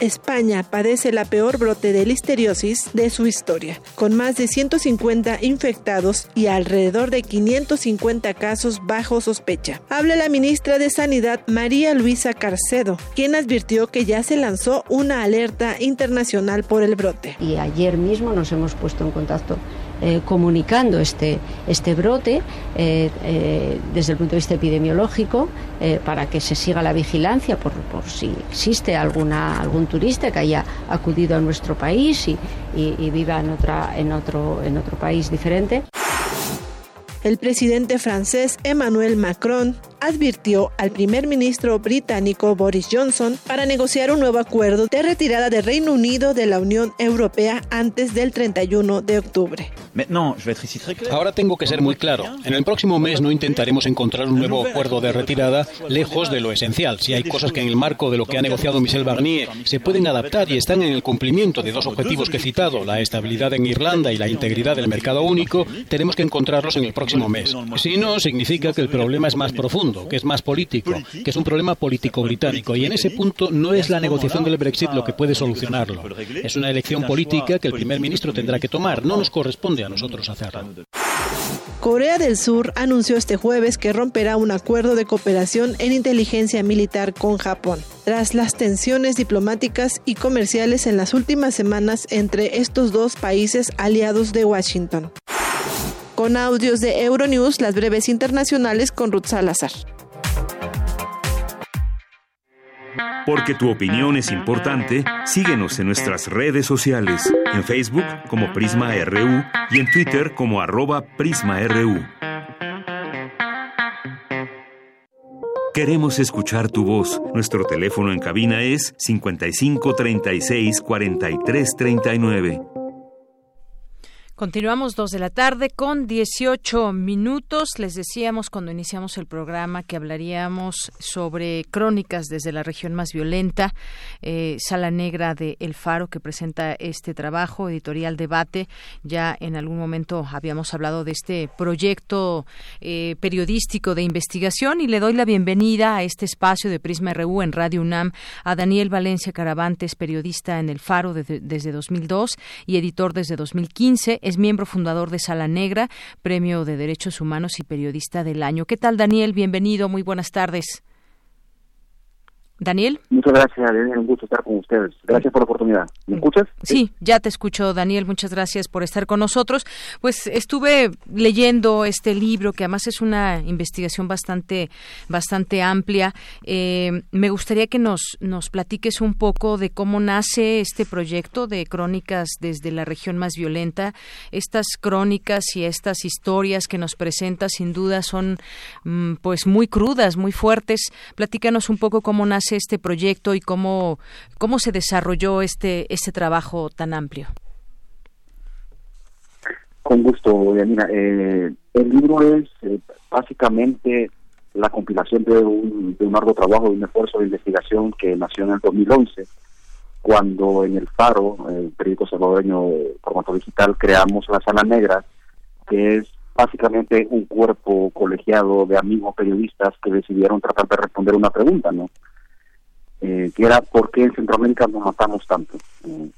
España padece la peor brote de listeriosis de su historia, con más de 150 infectados y alrededor de 550 casos bajo sospecha. Habla la ministra de Sanidad María Luisa Carcedo, quien advirtió que ya se lanzó una alerta internacional por el brote. Y ayer mismo nos hemos puesto en contacto eh, comunicando este, este brote eh, eh, desde el punto de vista epidemiológico para que se siga la vigilancia por, si existe alguna, algún turista que haya acudido a nuestro país y, y viva en, otra, en, otro, en otro país diferente. El presidente francés Emmanuel Macron advirtió al primer ministro británico Boris Johnson para negociar un nuevo acuerdo de retirada del Reino Unido de la Unión Europea antes del 31 de octubre. Ahora tengo que ser muy claro. En el próximo mes no intentaremos encontrar un nuevo acuerdo de retirada lejos de lo esencial. Si hay cosas que en el marco de lo que ha negociado Michel Barnier se pueden adaptar y están en el cumplimiento de dos objetivos que he citado, la estabilidad en Irlanda y la integridad del mercado único, tenemos que encontrarlos en el próximo mes. Si no, significa que el problema es más profundo que es más político, que es un problema político-británico. Y en ese punto no es la negociación del Brexit lo que puede solucionarlo. Es una elección política que el primer ministro tendrá que tomar. No nos corresponde a nosotros hacerla. Corea del Sur anunció este jueves que romperá un acuerdo de cooperación en inteligencia militar con Japón, tras las tensiones diplomáticas y comerciales en las últimas semanas entre estos dos países aliados de Washington con audios de Euronews, las breves internacionales con Ruth Salazar. Porque tu opinión es importante, síguenos en nuestras redes sociales, en Facebook como Prisma RU y en Twitter como arroba PrismaRU. Queremos escuchar tu voz. Nuestro teléfono en cabina es 55 36 43 39. Continuamos dos de la tarde con 18 minutos. Les decíamos cuando iniciamos el programa que hablaríamos sobre crónicas desde la región más violenta, eh, Sala Negra de El Faro que presenta este trabajo, editorial debate. Ya en algún momento habíamos hablado de este proyecto eh, periodístico de investigación y le doy la bienvenida a este espacio de Prisma RU en Radio UNAM a Daniel Valencia Caravantes, periodista en El Faro desde, desde 2002 y editor desde 2015 es miembro fundador de Sala Negra, Premio de Derechos Humanos y Periodista del Año. ¿Qué tal, Daniel? Bienvenido, muy buenas tardes. Daniel. Muchas gracias, es un gusto estar con ustedes. Gracias por la oportunidad. ¿Me escuchas? Sí, ya te escucho, Daniel. Muchas gracias por estar con nosotros. Pues estuve leyendo este libro, que además es una investigación bastante, bastante amplia. Eh, me gustaría que nos, nos platiques un poco de cómo nace este proyecto de crónicas desde la región más violenta. Estas crónicas y estas historias que nos presenta, sin duda, son mm, pues muy crudas, muy fuertes. Platícanos un poco cómo nace este proyecto y cómo, cómo se desarrolló este, este trabajo tan amplio. Con gusto, Yanina. Eh, el libro es eh, básicamente la compilación de un, de un largo trabajo, de un esfuerzo de investigación que nació en el 2011, cuando en el Faro, el periódico salvadoreño formato digital, creamos la Sala Negra, que es básicamente un cuerpo colegiado de amigos periodistas que decidieron tratar de responder una pregunta, ¿no? Eh, que era por qué en Centroamérica nos matamos tanto. Eh,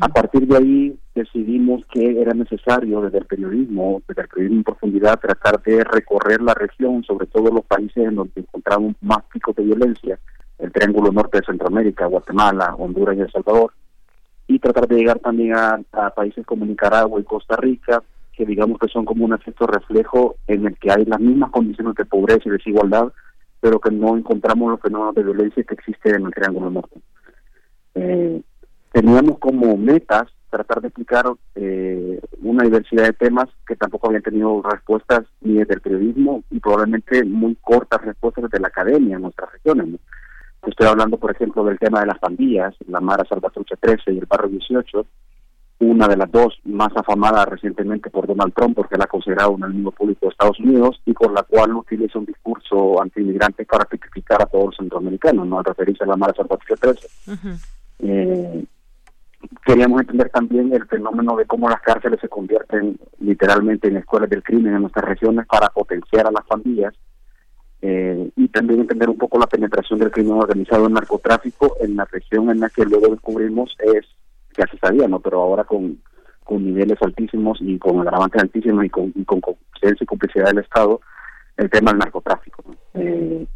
a partir de ahí decidimos que era necesario desde el periodismo, desde el periodismo en profundidad, tratar de recorrer la región, sobre todo los países en donde encontramos más picos de violencia, el Triángulo Norte de Centroamérica, Guatemala, Honduras y El Salvador, y tratar de llegar también a, a países como Nicaragua y Costa Rica, que digamos que son como un efecto reflejo en el que hay las mismas condiciones de pobreza y desigualdad, pero que no encontramos los fenómenos de violencia que existen en el Triángulo Norte. Eh, teníamos como metas tratar de explicar eh, una diversidad de temas que tampoco habían tenido respuestas ni desde el periodismo y probablemente muy cortas respuestas desde la academia en nuestras regiones. Estoy hablando, por ejemplo, del tema de las pandillas, la Mara Salvatrucha 13 y el Barrio 18, una de las dos más afamadas recientemente por Donald Trump porque la ha considerado un enemigo público de Estados Unidos y por la cual utiliza un discurso antiinmigrante para criticar a todos los centroamericanos, no al referirse a la Mara Salvatrucha 13. eh, queríamos entender también el fenómeno de cómo las cárceles se convierten literalmente en escuelas del crimen en nuestras regiones para potenciar a las familias eh, y también entender un poco la penetración del crimen organizado en narcotráfico en la región en la que luego descubrimos es ya se sabía, ¿no? Pero ahora con, con niveles altísimos y con agravantes altísimos y con, y con y complicidad del Estado, el tema del narcotráfico. Eh,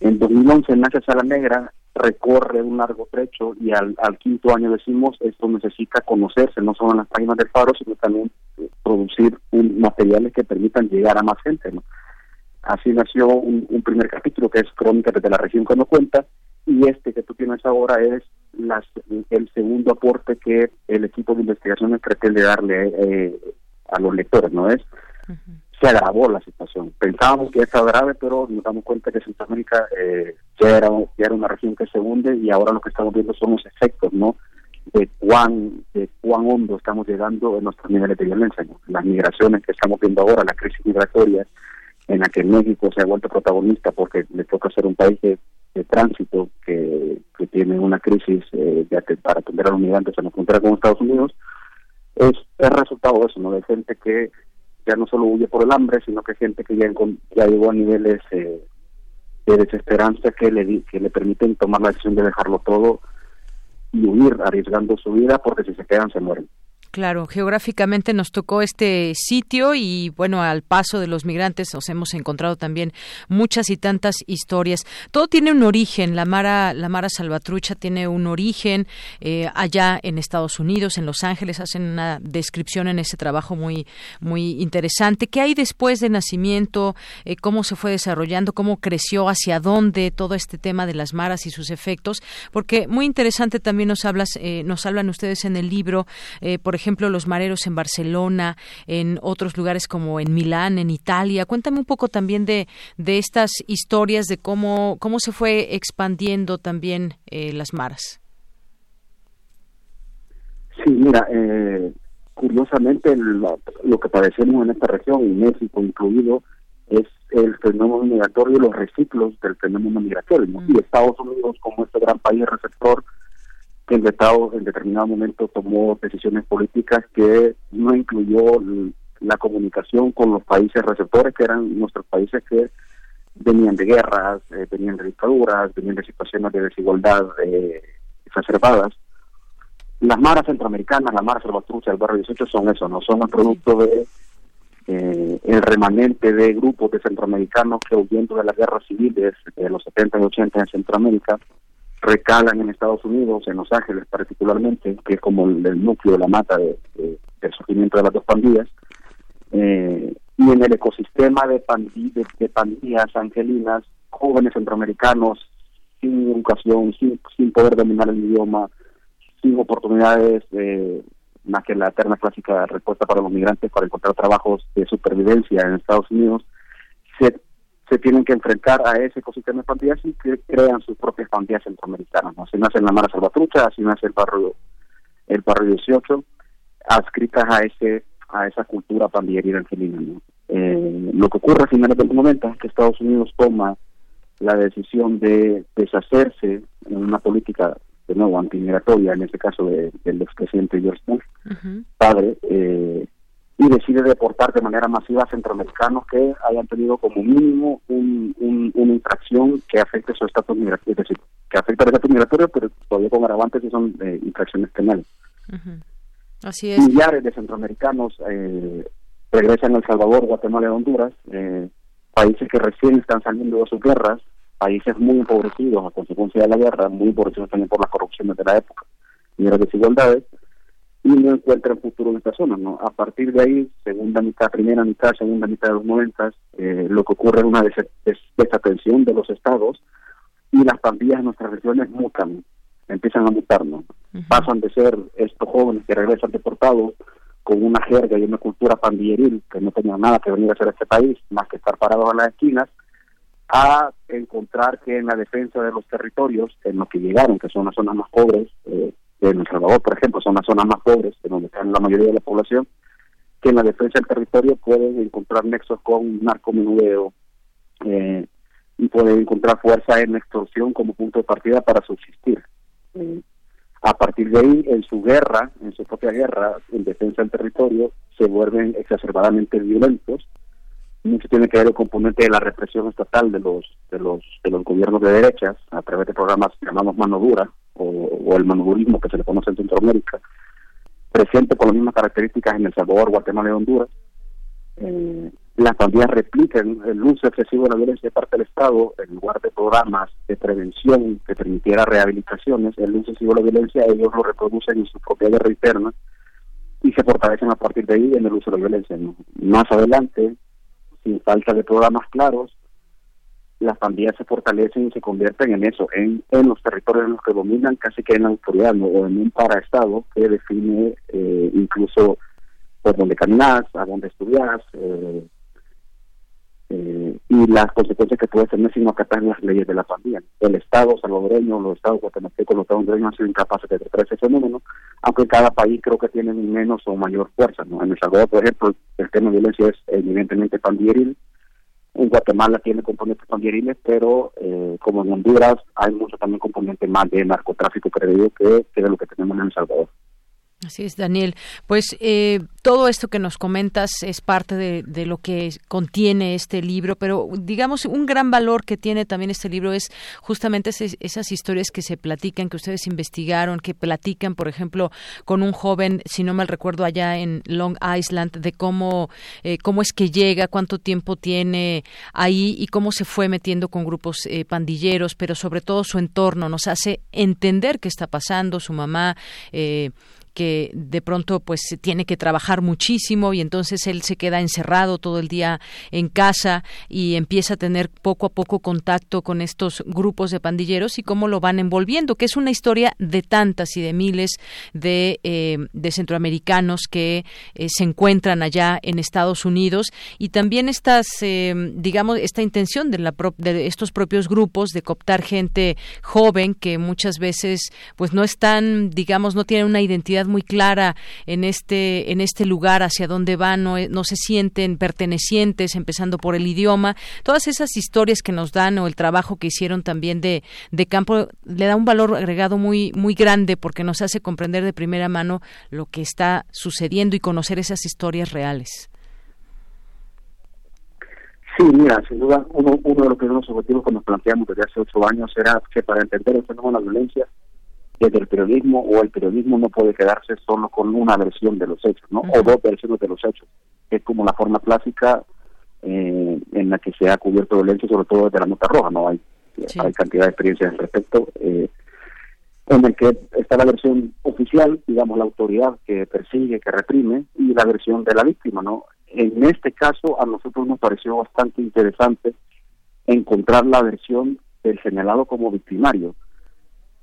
en 2011 nace Sala Negra, recorre un largo trecho y al, quinto año decimos esto necesita conocerse, no solo en las páginas del Faro, sino también eh, producir un, materiales que permitan llegar a más gente. ¿no? Así nació un, primer capítulo que es Crónicas de la región que no cuenta y este que tú tienes ahora es las, el segundo aporte que el equipo de investigaciones pretende darle eh, a los lectores, ¿no es? Se agravó la situación. Pensábamos que estaba grave, pero nos damos cuenta que Centroamérica eh, ya, era, ya era una región que se hunde y ahora lo que estamos viendo son los efectos, ¿no? De cuán, de cuán hondo estamos llegando en nuestros niveles de violencia. Las migraciones que estamos viendo ahora, la crisis migratoria, en la que México se ha vuelto protagonista porque le toca ser un país de de tránsito que, que tiene una crisis eh, de, para atender a los migrantes en la frontera con Estados Unidos, es el resultado de eso, ¿no? De gente que ya no solo huye por el hambre, sino que gente que ya, ya llegó a niveles eh, de desesperanza que le, que le permiten tomar la decisión de dejarlo todo y huir arriesgando su vida porque si se quedan se mueren. Claro, geográficamente nos tocó este sitio y bueno, al paso de los migrantes nos hemos encontrado también muchas y tantas historias. Todo tiene un origen, la Mara, la Mara Salvatrucha tiene un origen eh, allá en Estados Unidos, en Los Ángeles, hacen una descripción en ese trabajo muy, muy interesante. ¿Qué hay después de nacimiento? Eh, ¿Cómo se fue desarrollando? ¿Cómo creció? ¿Hacia dónde? Todo este tema de las maras y sus efectos. Porque muy interesante también nos hablas, eh, nos hablan ustedes en el libro, por ejemplo, los mareros en Barcelona, en otros lugares como en Milán, en Italia. Cuéntame un poco también de, de estas historias, de cómo, cómo se fue expandiendo también eh, las maras. Sí, mira, eh, curiosamente lo, que padecemos en esta región, y México incluido, es el fenómeno migratorio y los reciclos del fenómeno migratorio. Y Estados Unidos, como este gran país receptor, que el Estado en determinado momento tomó decisiones políticas que no incluyó la comunicación con los países receptores, que eran nuestros países que venían de guerras, eh, venían de dictaduras, venían de situaciones de desigualdad eh, exacerbadas. las maras centroamericanas, la mara salvatrucha, el barrio 18 son eso, no son el producto de eh, el remanente de grupos de centroamericanos que huyendo de las guerras civiles de los 70 y 80 en Centroamérica recalan en Estados Unidos, en Los Ángeles particularmente, que es como el, núcleo de la mata de, del surgimiento de las dos pandillas, eh, y en el ecosistema de, de, pandillas angelinas, jóvenes centroamericanos sin educación, sin, sin poder dominar el idioma, sin oportunidades eh, más que la eterna clásica respuesta para los migrantes para encontrar trabajos de supervivencia en Estados Unidos, se, se tienen que enfrentar a ese ecosistema de pandillas y crean sus propias pandillas centroamericanas. Así nace la Mara Salvatrucha, así nace el barrio, el barrio 18, adscritas a ese a esa cultura pandillerina angelina. Eh, lo que ocurre a finales del momento es que Estados Unidos toma la decisión de deshacerse en una política de nuevo antimigratoria, en este caso de, del expresidente George Bush, padre, eh, y decide deportar de manera masiva a centroamericanos que hayan tenido como mínimo un, una infracción que afecte su estatus migratorio, es decir, que afecta el estatus migratorio, pero todavía con agravantes y son eh, infracciones penales. Así es. Millares de centroamericanos eh, regresan a El Salvador, Guatemala y Honduras, eh, países que recién están saliendo de sus guerras, países muy empobrecidos a consecuencia de la guerra, muy empobrecidos también por las corrupciones de la época y las desigualdades, y no encuentran futuro en esta zona. ¿no? A partir de ahí, segunda mitad, primera mitad, segunda mitad de los noventas, eh, lo que ocurre es una desatención de los estados y las pandillas en nuestras regiones mutan, empiezan a mutar, ¿no? Pasan de ser estos jóvenes que regresan deportados con una jerga y una cultura pandilleril que no tenían nada que venir a hacer a este país, más que estar parados a las esquinas, a encontrar que en la defensa de los territorios en los que llegaron, que son las zonas más pobres, eh, en El Salvador, por ejemplo, son las zonas más pobres, en donde están la mayoría de la población, que en la defensa del territorio pueden encontrar nexos con narcomenudeo eh, y pueden encontrar fuerza en extorsión como punto de partida para subsistir. Eh, a partir de ahí, en su guerra, en su propia guerra, en defensa del territorio, se vuelven exacerbadamente violentos. Mucho tiene que ver el componente de la represión estatal de los de los de los gobiernos de derechas a través de programas que llamamos mano dura o, el manodurismo que se le conoce en Centroamérica, presente con las mismas características en El Salvador, Guatemala y Honduras. Eh, las pandillas replican el uso excesivo de la violencia de parte del Estado en lugar de programas de prevención que permitiera rehabilitaciones, el uso excesivo de la violencia ellos lo reproducen en su propia guerra interna y se fortalecen a partir de ahí en el uso de la violencia. Más adelante, sin falta de programas claros, las pandillas se fortalecen y se convierten en eso, en, en los territorios en los que dominan casi que en la autoridad o en un paraestado que define eh, incluso por dónde caminas, a dónde estudias, eh, eh, y las consecuencias que puede tener si no acatan las leyes de la pandilla. El Estado salvadoreño, los Estados guatemaltecos, los Estados hondureños han sido incapaces de detectar ese fenómeno, aunque cada país creo que tiene menos o mayor fuerza. En El Salvador, por ejemplo, el tema de violencia es evidentemente pandilleril, en Guatemala tiene componentes pandilleriles, pero eh, como en Honduras hay mucho también componente más de narcotráfico, creo que, que de lo que tenemos en El Salvador. Así es, Daniel. Pues eh, todo esto que nos comentas es parte de, lo que contiene este libro, pero digamos un gran valor que tiene también este libro es justamente esas historias que se platican, que ustedes investigaron, que platican, por ejemplo, con un joven, si no mal recuerdo, allá en Long Island, de cómo, eh, cómo es que llega, cuánto tiempo tiene ahí y cómo se fue metiendo con grupos eh, pandilleros, pero sobre todo su entorno nos hace entender qué está pasando, su mamá. Eh, que de pronto pues tiene que trabajar muchísimo y entonces él se queda encerrado todo el día en casa y empieza a tener poco a poco contacto con estos grupos de pandilleros y cómo lo van envolviendo, que es una historia de tantas y de miles de, eh, de centroamericanos que eh, se encuentran allá en Estados Unidos. Y también estas, eh, digamos, esta intención de, la de estos propios grupos de cooptar gente joven que muchas veces pues no están, digamos, no tienen una identidad muy clara en este en este lugar hacia dónde van no, no se sienten pertenecientes empezando por el idioma. Todas esas historias que nos dan o el trabajo que hicieron también de, de campo le da un valor agregado muy muy grande porque nos hace comprender de primera mano lo que está sucediendo y conocer esas historias reales. Sí, mira, sin duda, uno, uno de los primeros objetivos que nos planteamos desde hace ocho años era que para entender el fenómeno de la violencia desde el periodismo o el periodismo no puede quedarse solo con una versión de los hechos, ¿no? O dos versiones de los hechos. Es como la forma clásica eh, en la que se ha cubierto violencia, sobre todo desde la nota roja, ¿no? Hay, hay cantidad de experiencias al respecto. Eh, en el que está la versión oficial, digamos, la autoridad que persigue, que reprime, y la versión de la víctima, ¿no? En este caso, a nosotros nos pareció bastante interesante encontrar la versión del señalado como victimario,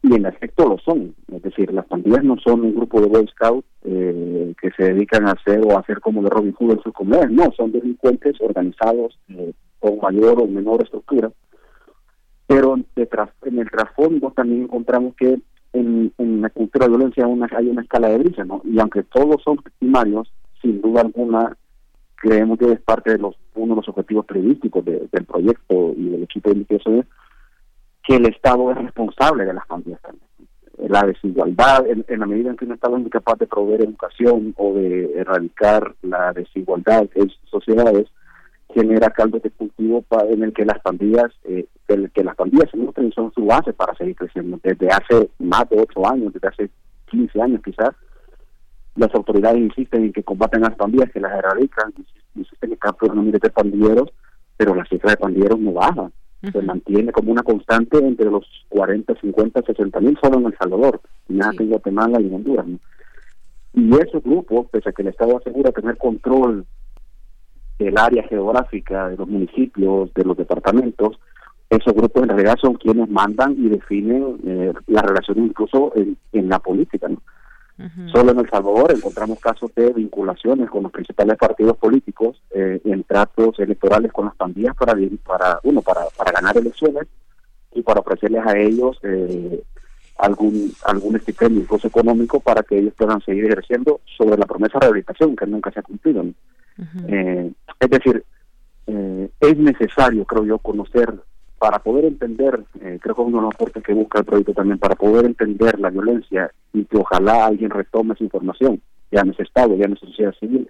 y en efecto lo son, es decir, las pandillas no son un grupo de Boy Scouts eh, que se dedican a hacer o a hacer como de Robin Hood en sus comunidades, no, son delincuentes organizados eh, con mayor o menor estructura, pero detrás, en el trasfondo también encontramos que en, la cultura de violencia hay una escala de brisa, ¿no? Y aunque todos son victimarios, sin duda alguna creemos que es parte de los uno de los objetivos periodísticos del proyecto y del equipo de investigación que el Estado es responsable de las pandillas también. La desigualdad, en, la medida en que un Estado es incapaz de proveer educación o de erradicar la desigualdad en sociedades, genera caldo de cultivo en el que las pandillas, eh, el que las pandillas se nutren son su base para seguir creciendo. Desde hace más de ocho años, desde hace 15 años quizás, las autoridades insisten en que combaten a las pandillas, que las erradican, insisten en que capturan miles de pandilleros, pero la cifra de pandilleros no baja se mantiene como una constante entre los 40, 50, 60 mil solo en El Salvador, nada que en Guatemala y en Honduras. Y esos grupos, pese a que el Estado asegura tener control del área geográfica, de los municipios, de los departamentos, esos grupos en realidad son quienes mandan y definen eh, las relaciones incluso en, en la política. ¿no? Solo en El Salvador encontramos casos de vinculaciones con los principales partidos políticos eh, en tratos electorales con las pandillas para, para uno, para, para ganar elecciones y para ofrecerles a ellos eh, algún algún estipendio, incluso económico, para que ellos puedan seguir ejerciendo sobre la promesa de rehabilitación que nunca se ha cumplido. Eh, es decir, es necesario, creo yo, conocer para poder entender, eh, creo que uno de los aportes que busca el proyecto también, para poder entender la violencia y que ojalá alguien retome esa información, ya ese Estado, ya esa sociedad civil,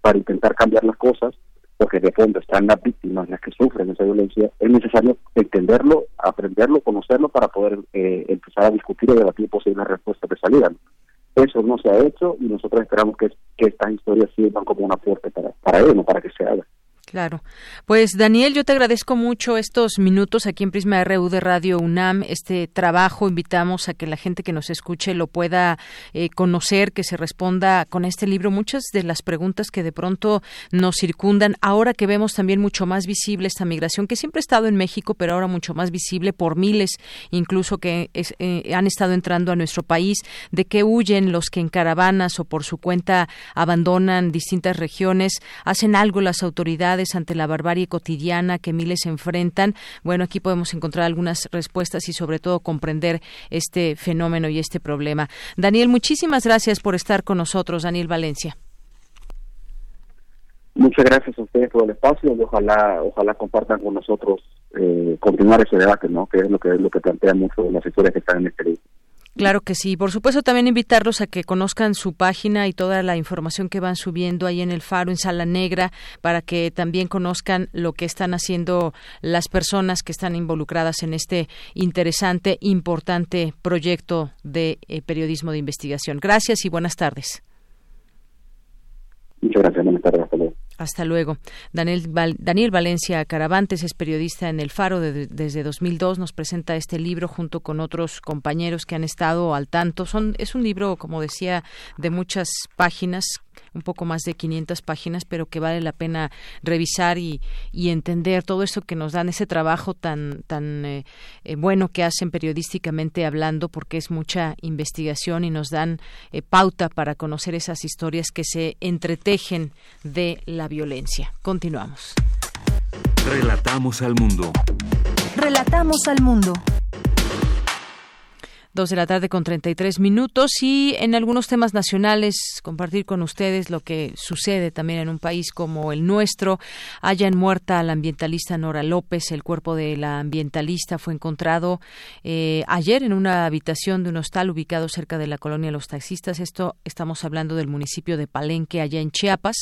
para intentar cambiar las cosas, porque de fondo están las víctimas, las que sufren esa violencia, es necesario entenderlo, aprenderlo, conocerlo para poder eh, empezar a discutir y debatir posibles respuestas de salida. Eso no se ha hecho y nosotros esperamos que, estas historias sirvan como un aporte para, para ello, para que se haga. Claro. Pues Daniel, yo te agradezco mucho estos minutos aquí en Prisma RU de Radio UNAM, este trabajo. Invitamos a que la gente que nos escuche lo pueda eh, conocer, que se responda con este libro muchas de las preguntas que de pronto nos circundan. Ahora que vemos también mucho más visible esta migración, que siempre ha estado en México, pero ahora mucho más visible por miles, incluso que eh, han estado entrando a nuestro país, de que huyen los que en caravanas o por su cuenta abandonan distintas regiones, hacen algo las autoridades ante la barbarie cotidiana que miles enfrentan. Bueno, aquí podemos encontrar algunas respuestas y sobre todo comprender este fenómeno y este problema. Daniel, muchísimas gracias por estar con nosotros, Daniel Valencia. Muchas gracias a ustedes por el espacio y ojalá ojalá compartan con nosotros eh, continuar ese debate, ¿no? Que es lo que es lo que plantean muchos las historias que están en este libro. Claro que sí. Por supuesto, también invitarlos a que conozcan su página y toda la información que van subiendo ahí en el Faro, en Sala Negra, para que también conozcan lo que están haciendo las personas que están involucradas en este interesante, importante proyecto de eh, periodismo de investigación. Gracias y buenas tardes. Muchas gracias. Buenas tardes. Daniel, Daniel Valencia Caravantes es periodista en El Faro desde 2002. Nos presenta este libro junto con otros compañeros que han estado al tanto. Son, es un libro, como decía, de muchas páginas un poco más de 500 páginas, pero que vale la pena revisar y, y entender todo eso que nos dan, ese trabajo tan, tan eh, eh, bueno que hacen periodísticamente hablando, porque es mucha investigación y nos dan eh, pauta para conocer esas historias que se entretejen de la violencia. Continuamos. Relatamos al mundo. Relatamos al mundo. Dos de la tarde con 33 minutos y en algunos temas nacionales compartir con ustedes lo que sucede también en un país como el nuestro. Hayan muerta la ambientalista Nora López. El cuerpo de la ambientalista fue encontrado eh, ayer en una habitación de un hostal ubicado cerca de la colonia Los Taxistas. Esto estamos hablando del municipio de Palenque, allá en Chiapas.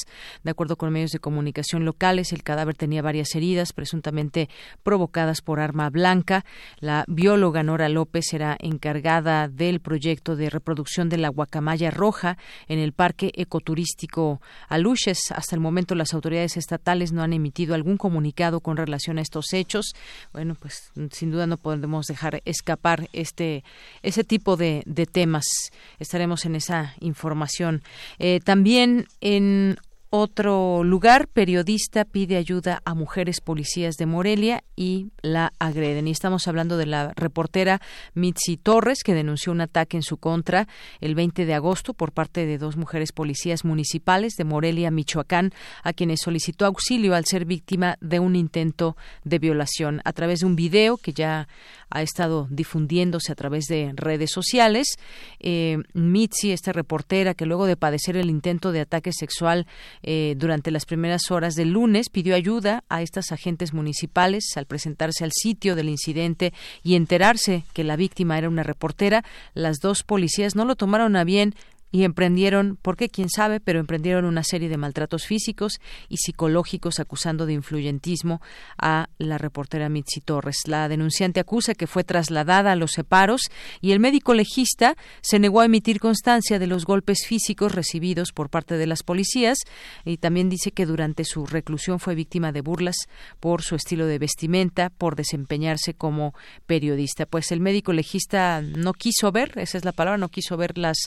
De acuerdo con medios de comunicación locales, el cadáver tenía varias heridas presuntamente provocadas por arma blanca. La bióloga Nora López era encargada del proyecto de reproducción de la guacamaya roja en el Parque Ecoturístico Aluches. Hasta el momento las autoridades estatales no han emitido algún comunicado con relación a estos hechos. Bueno, pues sin duda no podemos dejar escapar este ese tipo de, temas. Estaremos en esa información. Eh, también en otro lugar, periodista pide ayuda a mujeres policías de Morelia y la agreden. Y estamos hablando de la reportera Mitzi Torres, que denunció un ataque en su contra el 20 de agosto por parte de dos mujeres policías municipales de Morelia, Michoacán, a quienes solicitó auxilio al ser víctima de un intento de violación. A través de un video que ya ha estado difundiéndose a través de redes sociales, eh, Mitzi, esta reportera que luego de padecer el intento de ataque sexual eh, durante las primeras horas del lunes, pidió ayuda a estas agentes municipales al presentarse al sitio del incidente y enterarse que la víctima era una reportera. Las dos policías no lo tomaron a bien, y emprendieron, porque quién sabe, pero emprendieron una serie de maltratos físicos y psicológicos acusando de influyentismo a la reportera Mitzi Torres. La denunciante acusa que fue trasladada a los separos y el médico legista se negó a emitir constancia de los golpes físicos recibidos por parte de las policías y también dice que durante su reclusión fue víctima de burlas por su estilo de vestimenta, por desempeñarse como periodista. Pues el médico legista no quiso ver, esa es la palabra, no quiso ver las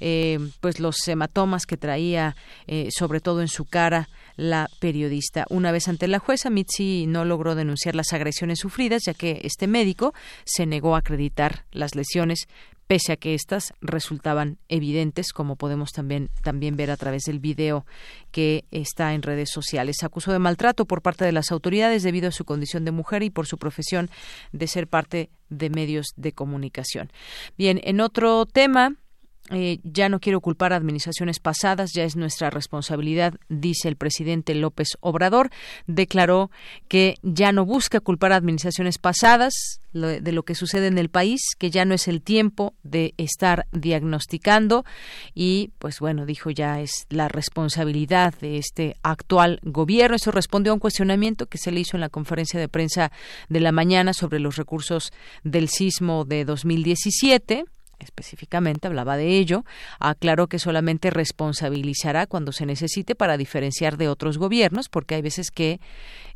eh, eh, pues los hematomas que traía eh, sobre todo en su cara la periodista. Una vez ante la jueza, Mitzi no logró denunciar las agresiones sufridas, ya que este médico se negó a acreditar las lesiones, pese a que éstas resultaban evidentes, como podemos también, también ver a través del video que está en redes sociales. Acusó de maltrato por parte de las autoridades debido a su condición de mujer y por su profesión de ser parte de medios de comunicación. Bien, en otro tema, eh, ya no quiero culpar a administraciones pasadas, ya es nuestra responsabilidad, dice el presidente López Obrador. Declaró que ya no busca culpar a administraciones pasadas de lo que sucede en el país, que ya no es el tiempo de estar diagnosticando y, pues bueno, dijo ya es la responsabilidad de este actual gobierno. Eso respondió a un cuestionamiento que se le hizo en la conferencia de prensa de la mañana sobre los recursos del sismo de 2017 específicamente hablaba de ello, aclaró que solamente responsabilizará cuando se necesite para diferenciar de otros gobiernos, porque hay veces que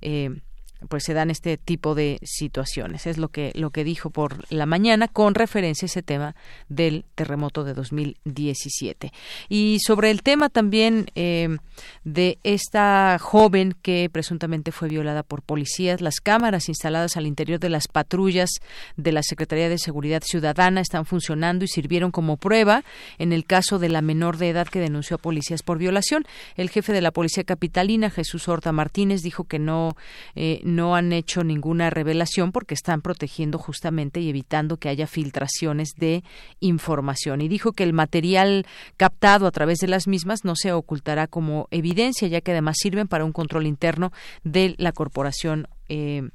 eh, pues se dan este tipo de situaciones. Es lo que lo que dijo por la mañana con referencia a ese tema del terremoto de 2017. Y sobre el tema también eh, de esta joven que presuntamente fue violada por policías, las cámaras instaladas al interior de las patrullas de la Secretaría de Seguridad Ciudadana están funcionando y sirvieron como prueba en el caso de la menor de edad que denunció a policías por violación. El jefe de la policía capitalina, Jesús Horta Martínez, dijo que no eh, no han hecho ninguna revelación porque están protegiendo justamente y evitando que haya filtraciones de información. Y dijo que el material captado a través de las mismas no se ocultará como evidencia, ya que además sirven para un control interno de la corporación eh,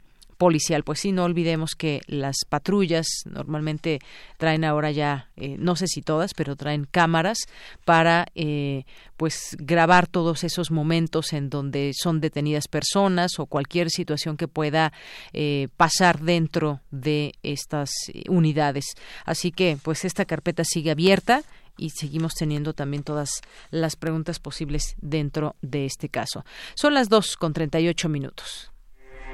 policial. Pues sí, no olvidemos que las patrullas normalmente traen ahora ya, eh, no sé si todas, pero traen cámaras para eh, pues grabar todos esos momentos en donde son detenidas personas o cualquier situación que pueda eh, pasar dentro de estas unidades. Así que pues esta carpeta sigue abierta y seguimos teniendo también todas las preguntas posibles dentro de este caso. Son las dos con treinta y ocho minutos.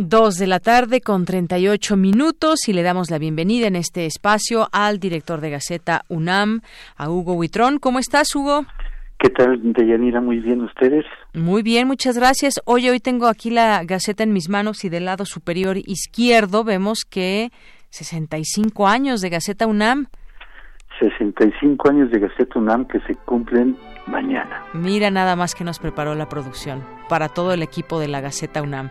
Dos de la tarde con 38 minutos y le damos la bienvenida en este espacio al director de Gaceta UNAM, a Hugo Huitrón. ¿Cómo estás, Hugo? ¿Qué tal, Deyanira? Muy bien, ¿ustedes? Muy bien, muchas gracias. Hoy, hoy tengo aquí la Gaceta en mis manos y del lado superior izquierdo vemos que 65 años de Gaceta UNAM. 65 años de Gaceta UNAM que se cumplen mañana. Mira nada más que nos preparó la producción para todo el equipo de la Gaceta UNAM.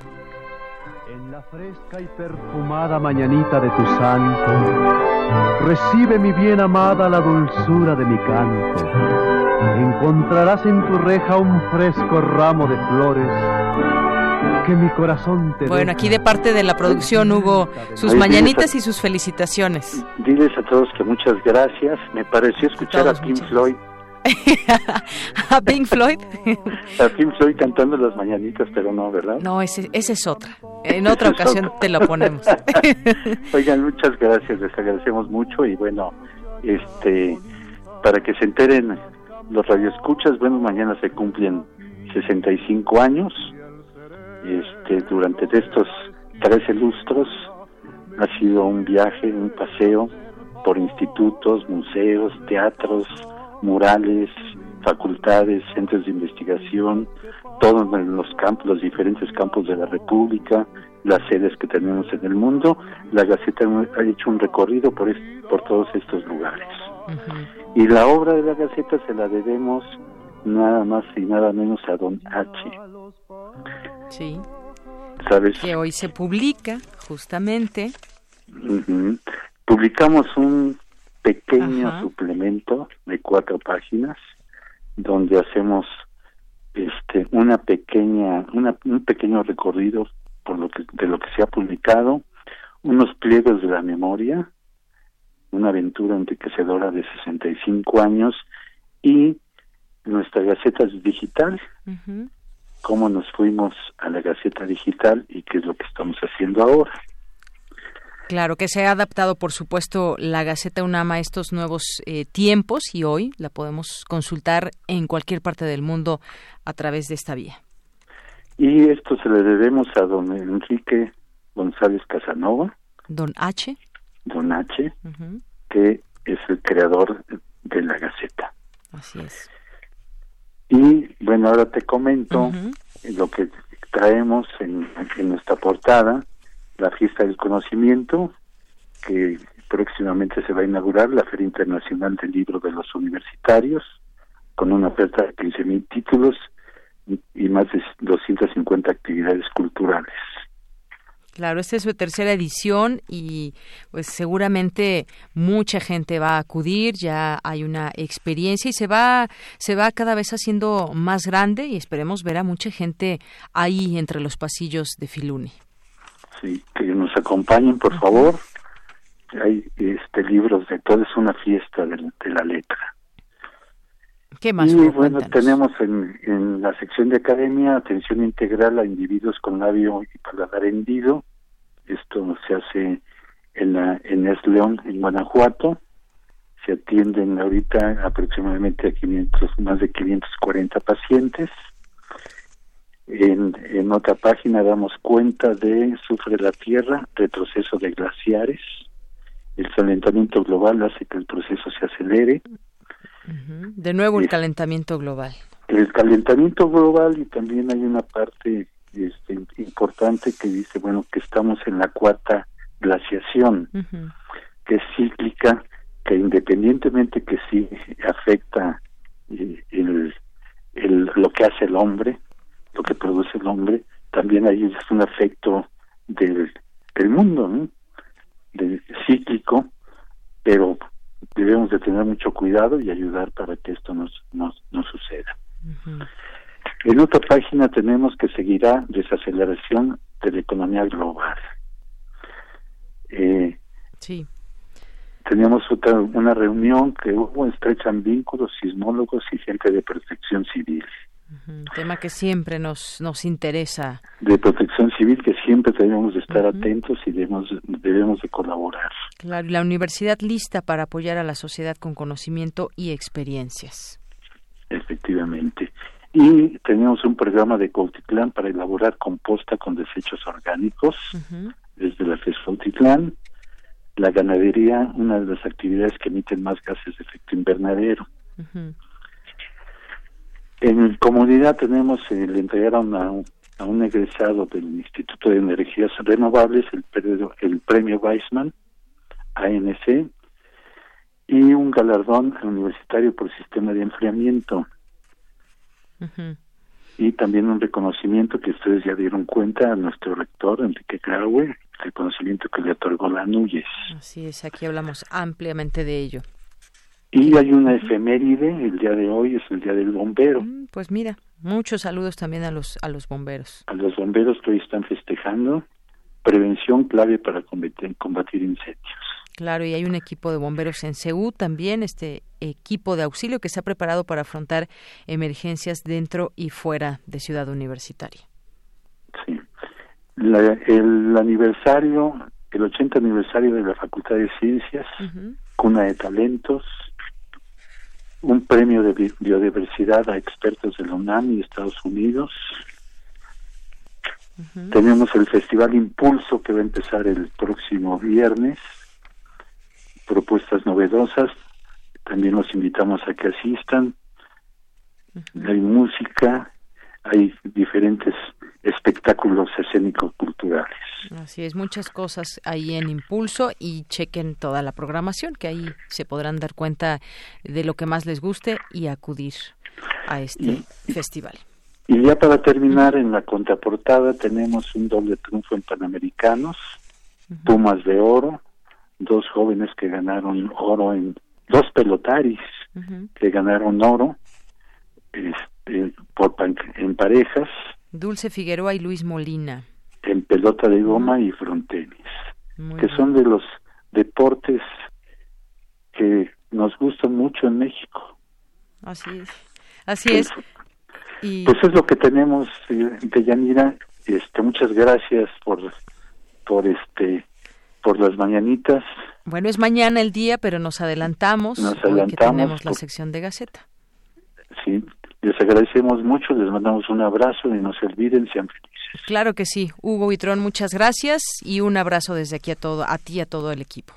En la fresca y perfumada mañanita de tu santo, recibe mi bien amada la dulzura de mi canto Encontrarás en tu reja un fresco ramo de flores que mi corazón te Bueno, aquí de parte de la producción, Hugo, sus mañanitas y sus felicitaciones. Diles a todos que muchas gracias. Me pareció escuchar a Pink Floyd. ¿A Pink Floyd? a Pink Floyd cantando las mañanitas, pero no, ¿verdad? No, ese, ese es otra. En otra ocasión te lo ponemos. Oigan, muchas gracias, les agradecemos mucho y bueno, este, para que se enteren los radioescuchas, bueno, mañana se cumplen 65 años. Este, durante estos 13 lustros ha sido un viaje, un paseo por institutos, museos, teatros, murales, facultades, centros de investigación, todos los campos, los diferentes campos de la República, las sedes que tenemos en el mundo. La Gaceta ha hecho un recorrido por, por todos estos lugares. Y la obra de la Gaceta se la debemos nada más y nada menos a don H. Sí. ¿Sabes? Que hoy se publica, justamente. Publicamos un pequeño suplemento de cuatro páginas donde hacemos este una pequeña una, un pequeño recorrido por lo que de lo que se ha publicado unos pliegos de la memoria una aventura enriquecedora de 65 años y nuestra Gaceta Digital, cómo nos fuimos a la Gaceta Digital y qué es lo que estamos haciendo ahora. Claro, que se ha adaptado, por supuesto, la Gaceta UNAM a estos nuevos eh, tiempos y hoy la podemos consultar en cualquier parte del mundo a través de esta vía. Y esto se le debemos a don Enrique González Casanova. Don H. Don H, que es el creador de la Gaceta. Así es. Y bueno, ahora te comento lo que traemos en, nuestra portada, la fiesta del conocimiento, que próximamente se va a inaugurar, la Feria Internacional del Libro de los Universitarios, con una oferta de 15.000 títulos y más de 250 actividades culturales. Claro, esta es su tercera edición y pues seguramente mucha gente va a acudir, ya hay una experiencia y se va se va cada vez haciendo más grande y esperemos ver a mucha gente ahí entre los pasillos de Filuni. Sí, que nos acompañen, por favor. Hay este libros de todo es una fiesta de, la letra. ¿Qué más? Y bueno, tenemos en, en la sección de academia atención integral a individuos con labio y paladar hendido. Esto se hace en, la, en Es León, en Guanajuato. Se atienden ahorita aproximadamente a 500, más de 540 pacientes. En, en otra página damos cuenta de Sufre la Tierra, retroceso de glaciares. El calentamiento global hace que el proceso se acelere. De nuevo el calentamiento global. El calentamiento global y también hay una parte este, importante que dice, bueno, que estamos en la cuarta glaciación, que es cíclica, que independientemente que sí afecta eh, el, el, lo que hace el hombre, que produce el hombre, también ahí es un efecto del, del mundo, ¿no? de cíclico, pero debemos de tener mucho cuidado y ayudar para que esto no nos, nos suceda. En otra página tenemos que seguirá desaceleración de la economía global. Eh, sí. Teníamos otra, una reunión que hubo, estrechan vínculos sismólogos y gente de protección civil. Tema que siempre nos, nos interesa. De protección civil que siempre debemos de estar atentos y debemos, debemos de colaborar. Claro, y la universidad lista para apoyar a la sociedad con conocimiento y experiencias. Efectivamente. Y tenemos un programa de Cautitlán para elaborar composta con desechos orgánicos desde la FES Cautitlán. La ganadería, una de las actividades que emiten más gases de efecto invernadero. En comunidad tenemos, el entregar a, a un egresado del Instituto de Energías Renovables el, premio, el premio Weissman, ANC, y un galardón universitario por sistema de enfriamiento. Y también un reconocimiento que ustedes ya dieron cuenta a nuestro rector, Enrique Graue, el reconocimiento que le otorgó la NUYES. Así es, aquí hablamos ampliamente de ello. Y hay una efeméride, el día de hoy es el día del bombero. Mm, pues mira, muchos saludos también a los a los bomberos. A los bomberos que hoy están festejando prevención clave para combatir, combatir incendios. Claro, y hay un equipo de bomberos en CEU también, este equipo de auxilio que se ha preparado para afrontar emergencias dentro y fuera de Ciudad Universitaria. Sí. el aniversario, el 80 aniversario de la Facultad de Ciencias, cuna de talentos, un premio de biodiversidad a expertos de la UNAM y Estados Unidos. Tenemos el Festival Impulso que va a empezar el próximo viernes propuestas novedosas. También los invitamos a que asistan. Hay música, hay diferentes espectáculos escénicos culturales. Así es, muchas cosas ahí en Impulso y chequen toda la programación, que ahí se podrán dar cuenta de lo que más les guste y acudir a este festival. Y ya para terminar, en la contraportada tenemos un doble triunfo en Panamericanos, Pumas de Oro, dos jóvenes que ganaron oro en dos pelotaris que ganaron oro este, por en parejas Dulce Figueroa y Luis Molina en pelota de goma y frontenis que son de los deportes que nos gustan mucho en México así es así es y... pues es lo que tenemos eh, de Yanira este muchas gracias por por este por las mañanitas. Bueno, es mañana el día, pero nos adelantamos. Nos adelantamos. Que tenemos la sección de Gaceta. Sí, les agradecemos mucho, les mandamos un abrazo y no se olviden, sean felices. Claro que sí. Hugo Vitrón, muchas gracias y un abrazo desde aquí a todo, a ti y a todo el equipo.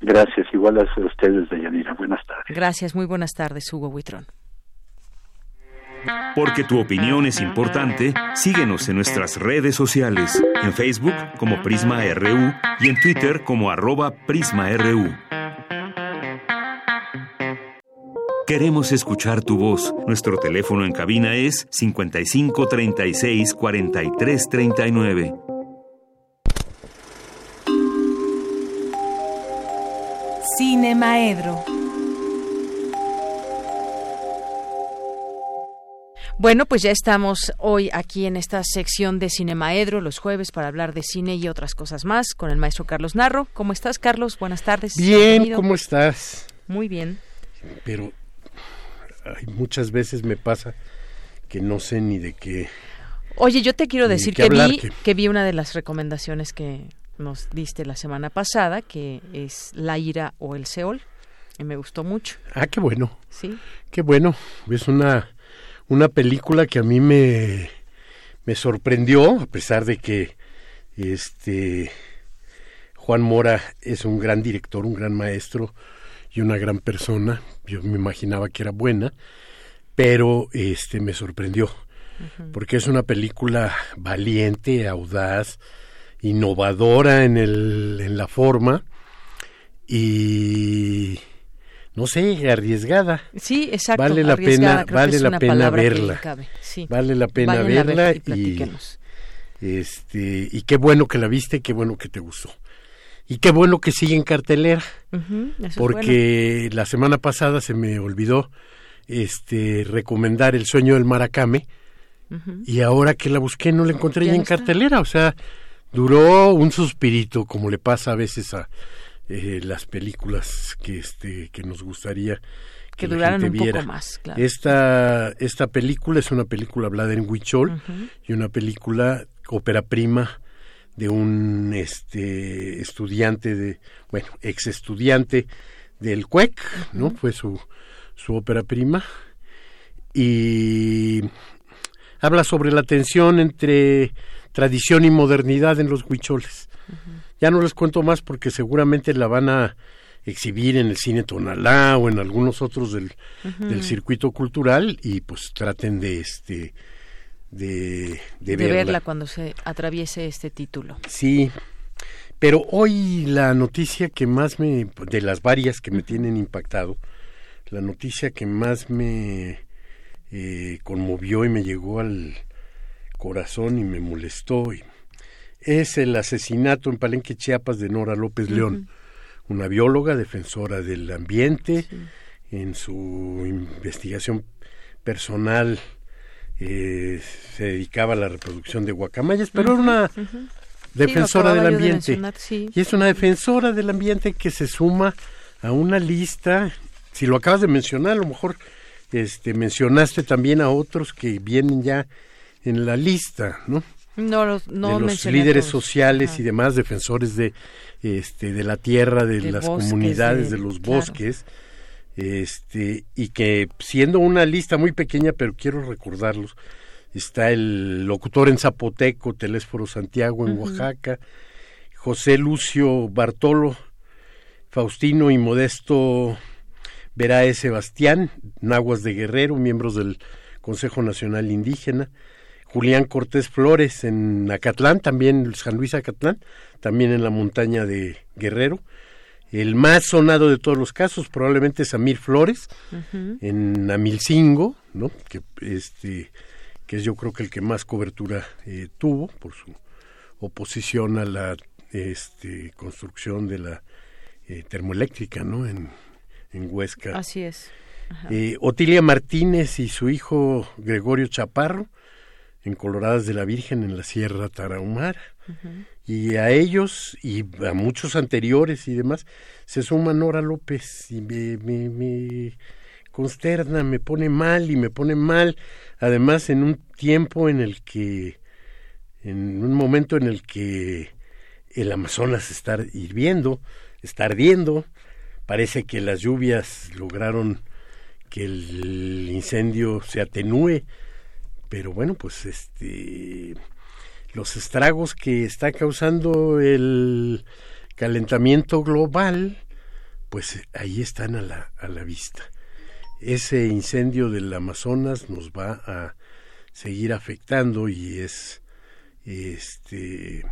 Gracias, igual a ustedes, Deyanira. Buenas tardes. Gracias, muy buenas tardes, Hugo Buitrón. Porque tu opinión es importante, síguenos en nuestras redes sociales, en Facebook como Prisma RU y en Twitter como arroba PrismaRU. Queremos escuchar tu voz. Nuestro teléfono en cabina es 55 36 43 39. Cine Maedro. Bueno, pues ya estamos hoy aquí en esta sección de Cinemaedro, los jueves, para hablar de cine y otras cosas más, con el maestro Carlos Narro. ¿Cómo estás, Carlos? Buenas tardes. Bien, ¿cómo estás? Muy bien. Pero muchas veces me pasa que no sé ni de qué. Oye, yo te quiero decir que vi, que vi una de las recomendaciones que nos diste la semana pasada, que es La ira o el Seol. Y me gustó mucho. Ah, qué bueno. Sí. Qué bueno. Es una una película que a mí me, me sorprendió, a pesar de que este Juan Mora es un gran director, un gran maestro y una gran persona. Yo me imaginaba que era buena, pero este me sorprendió porque es una película valiente, audaz, innovadora en el en la forma y no sé, arriesgada. Sí, exacto. Vale la pena, vale la pena verla. Vale la pena verla y, este y qué bueno que la viste, qué bueno que te gustó. Y qué bueno que sigue en cartelera. porque la semana pasada se me olvidó este recomendar El sueño del Maracame. Y ahora que la busqué no la encontré ya, en cartelera, o sea, duró un suspirito como le pasa a veces a eh, las películas que este que nos gustaría que, duraran un poco más. Claro. Esta esta película es una película hablada en huichol y una película ópera prima de un este estudiante de bueno ex estudiante del CUEC, ¿no? Fue su su ópera prima y habla sobre la tensión entre tradición y modernidad en los huicholes. Ya no les cuento más porque seguramente la van a exhibir en el cine Tonalá o en algunos otros del, del circuito cultural y pues traten de este de, de, verla. cuando se atraviese este título. Sí, pero hoy la noticia que más me, de las varias que me tienen impactado, la noticia que más me eh, conmovió y me llegó al corazón y me molestó y es el asesinato en Palenque, Chiapas, de Nora López León, una bióloga, defensora del ambiente, en su investigación personal eh, se dedicaba a la reproducción de guacamayas, pero era una defensora del ambiente. Y es una defensora del ambiente que se suma a una lista, si lo acabas de mencionar, a lo mejor este, mencionaste también a otros que vienen ya en la lista, ¿no? No, los, no de los líderes sociales y demás defensores de este de la tierra de, las comunidades de, los bosques este y que siendo una lista muy pequeña pero quiero recordarlos está el locutor en zapoteco Telésforo Santiago en Oaxaca José Lucio Bartolo Faustino y Modesto Verae Sebastián Naguas de Guerrero miembros del Consejo Nacional Indígena Julián Cortés Flores en Acatlán, también San Luis Acatlán, también en la montaña de Guerrero. El más sonado de todos los casos probablemente Samir Flores en Amilcingo, ¿no? que, este, que es yo creo que el que más cobertura eh, tuvo por su oposición a la este, construcción de la eh, termoeléctrica ¿no? en, en Huesca. Así es. Eh, Otilia Martínez y su hijo Gregorio Chaparro, en Coloradas de la Virgen en la Sierra Tarahumara. Y a ellos y a muchos anteriores y demás se suma Nora López y me, me, me consterna, me pone mal y me pone mal. Además, en un tiempo en el que, en un momento en el que el Amazonas está hirviendo, está ardiendo, parece que las lluvias lograron que el incendio se atenúe pero bueno, pues este los estragos que está causando el calentamiento global, pues ahí están a la, a la vista. Ese incendio del Amazonas nos va a seguir afectando y es este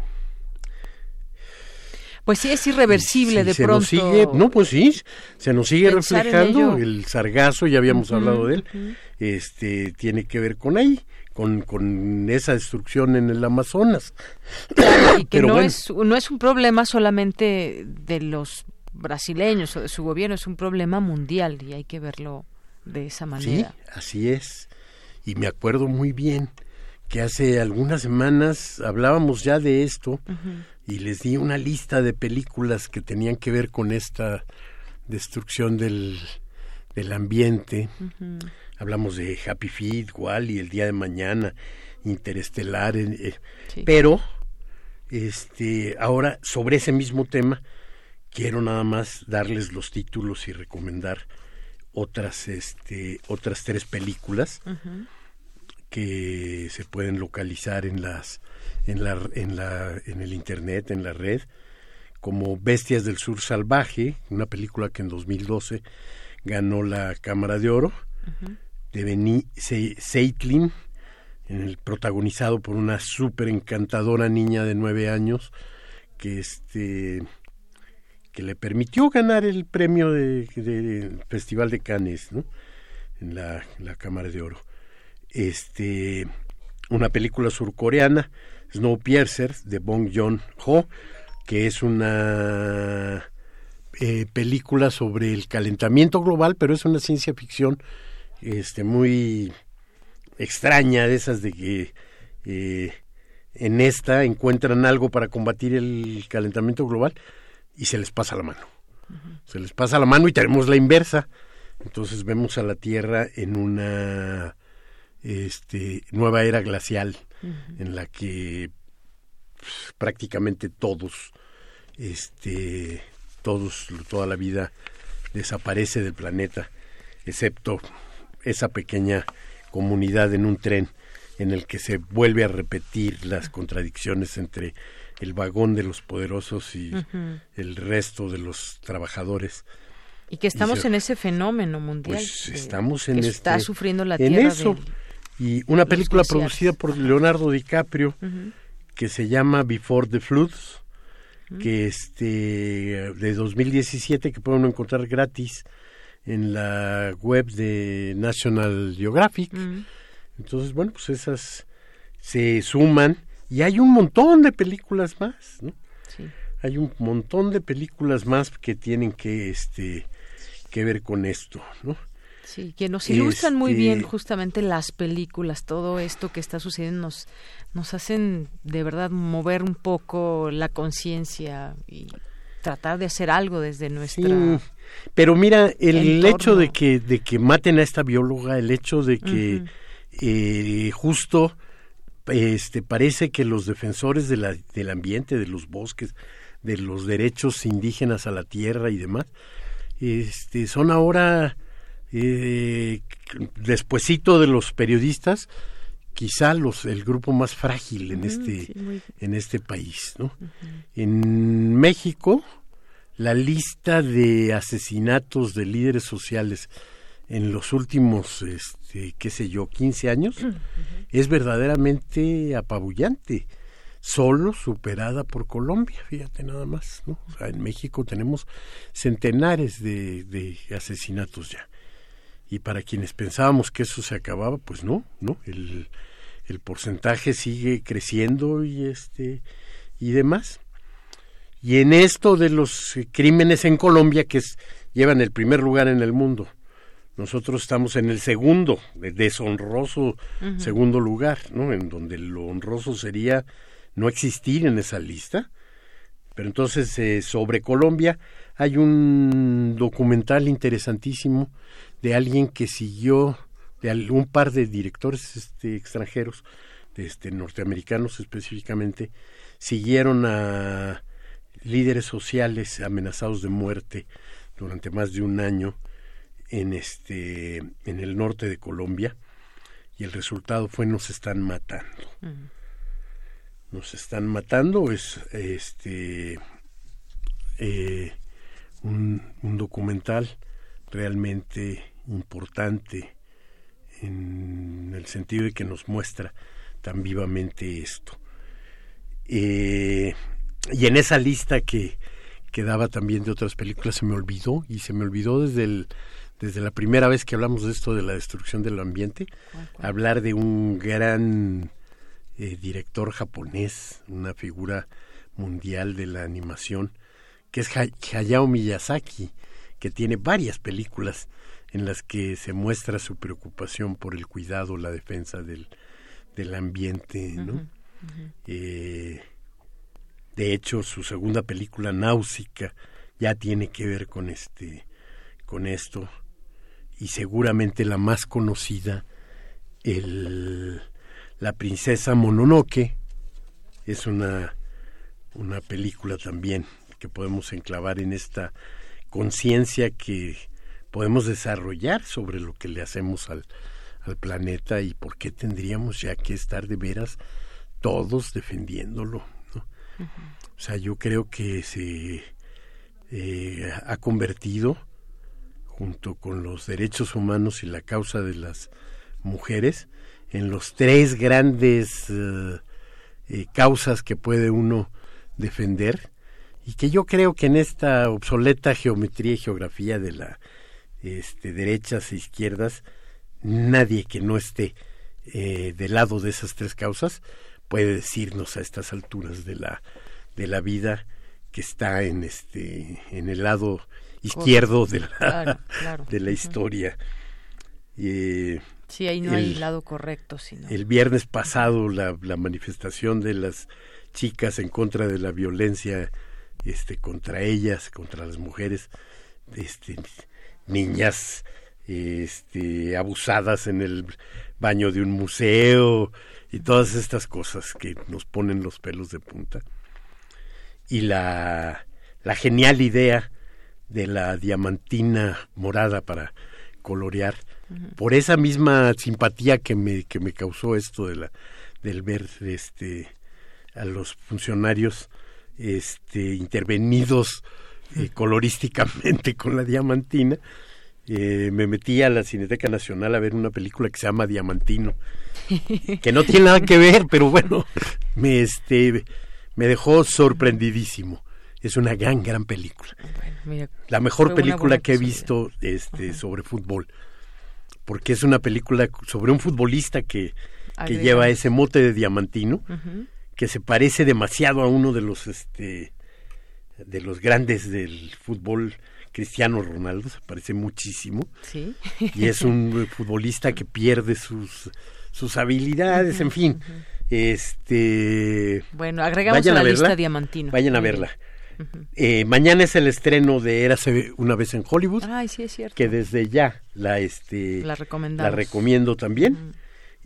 pues sí es irreversible de se pronto. Nos sigue, no, pues sí, se nos sigue reflejando el sargazo, ya habíamos hablado de él, este tiene que ver con ahí, con, con esa destrucción en el Amazonas. y que no es no es un problema solamente de los brasileños o de su gobierno, es un problema mundial y hay que verlo de esa manera. Sí, así es. Y me acuerdo muy bien que hace algunas semanas hablábamos ya de esto y les di una lista de películas que tenían que ver con esta destrucción del, del ambiente. Hablamos de Happy Feet, y El Día de Mañana, Interestelar, eh, eh, pero este ahora sobre ese mismo tema quiero nada más darles los títulos y recomendar otras este otras tres películas que se pueden localizar en las en la, en la en el internet, en la red, como Bestias del Sur Salvaje, una película que en 2012 ganó la Cámara de Oro, de Beni Seitlin, en el, protagonizado por una súper encantadora niña de nueve años que este que le permitió ganar el premio de, Festival de Cannes, ¿no? En la, la Cámara de Oro. Este, una película surcoreana Snowpiercer de Bong Joon-ho, que es una eh, película sobre el calentamiento global, pero es una ciencia ficción este, muy extraña, de esas de que eh, en esta encuentran algo para combatir el calentamiento global y se les pasa la mano. Se les pasa la mano y tenemos la inversa. Entonces vemos a la Tierra en una este, nueva era glacial en la que pues, prácticamente todos, este, todos, toda la vida desaparece del planeta, excepto esa pequeña comunidad en un tren en el que se vuelve a repetir las contradicciones entre el vagón de los poderosos y el resto de los trabajadores. Y que estamos en ese fenómeno mundial. Pues estamos en que este, está sufriendo la en tierra. Eso. Y una película producida por Leonardo DiCaprio que se llama Before the Floods, que este de 2017 que pueden encontrar gratis en la web de National Geographic. Entonces, bueno, pues esas se suman y hay un montón de películas más, ¿no? Hay un montón de películas más que tienen que este que ver con esto, ¿no? Sí, que nos ilustran muy bien justamente las películas, todo esto que está sucediendo nos, nos hacen de verdad mover un poco la conciencia y tratar de hacer algo desde nuestra pero mira el hecho de que de que maten a esta bióloga el hecho de que eh, justo este parece que los defensores de la, del ambiente de los bosques de los derechos indígenas a la tierra y demás este son ahora eh, despuesito de los periodistas quizá los el grupo más frágil en este en este país no en México la lista de asesinatos de líderes sociales en los últimos este qué sé yo 15 años es verdaderamente apabullante solo superada por Colombia fíjate nada más no o sea, en México tenemos centenares de, de asesinatos ya y para quienes pensábamos que eso se acababa, pues no, no, el, el porcentaje sigue creciendo y este y demás. Y en esto de los crímenes en Colombia, que es, llevan el primer lugar en el mundo, nosotros estamos en el segundo, deshonroso segundo lugar, ¿no? En donde lo honroso sería no existir en esa lista. Pero entonces eh, sobre Colombia hay un documental interesantísimo de alguien que siguió, de un par de directores este, extranjeros, de este, norteamericanos específicamente, siguieron a líderes sociales amenazados de muerte durante más de un año en este en el norte de Colombia y el resultado fue nos están matando. Nos están matando es este eh, un, un documental realmente importante en el sentido de que nos muestra tan vivamente esto. Eh, y en esa lista que, que daba también de otras películas se me olvidó y se me olvidó desde el desde la primera vez que hablamos de esto de la destrucción del ambiente, hablar de un gran eh, director japonés, una figura mundial de la animación, que es Hayao Miyazaki, que tiene varias películas en las que se muestra su preocupación por el cuidado, la defensa del, del ambiente, ¿no? Eh, de hecho, su segunda película, Náusica, ya tiene que ver con este, con esto, y seguramente la más conocida, el, la princesa Mononoke, es una, una película también que podemos enclavar en esta conciencia que podemos desarrollar sobre lo que le hacemos al, al planeta y por qué tendríamos ya que estar de veras todos defendiéndolo. ¿no? O sea, yo creo que se eh, ha convertido, junto con los derechos humanos y la causa de las mujeres, en los tres grandes eh, eh, causas que puede uno defender y que yo creo que en esta obsoleta geometría y geografía de la este, derechas e izquierdas, nadie que no esté eh, del lado de esas tres causas puede decirnos a estas alturas de la de la vida que está en este en el lado izquierdo de la de la historia. Eh, sí ahí no hay lado correcto sino el viernes pasado la, la manifestación de las chicas en contra de la violencia este contra ellas contra las mujeres este niñas este, abusadas en el baño de un museo y todas estas cosas que nos ponen los pelos de punta. Y la, la genial idea de la diamantina morada para colorear, por esa misma simpatía que me, que me causó esto de la, del ver este, a los funcionarios este, intervenidos eh, colorísticamente con la diamantina. Eh, me metí a la Cineteca Nacional a ver una película que se llama Diamantino, que no tiene nada que ver, pero bueno, me, este, me dejó sorprendidísimo. Es una gran, gran película. la mejor película que he visto este, sobre fútbol, porque es una película sobre un futbolista que, que lleva ese mote de diamantino, que se parece demasiado a uno de los este, de los grandes del fútbol, Cristiano Ronaldo, se parece muchísimo. Sí. Y es un futbolista que pierde sus, sus habilidades, en fin. Este. Bueno, agregamos a la lista Diamantino. Vayan a verla. Eh, mañana es el estreno de Érase una vez en Hollywood. Ay, sí, es cierto. Que desde ya la, este, la, la recomiendo también.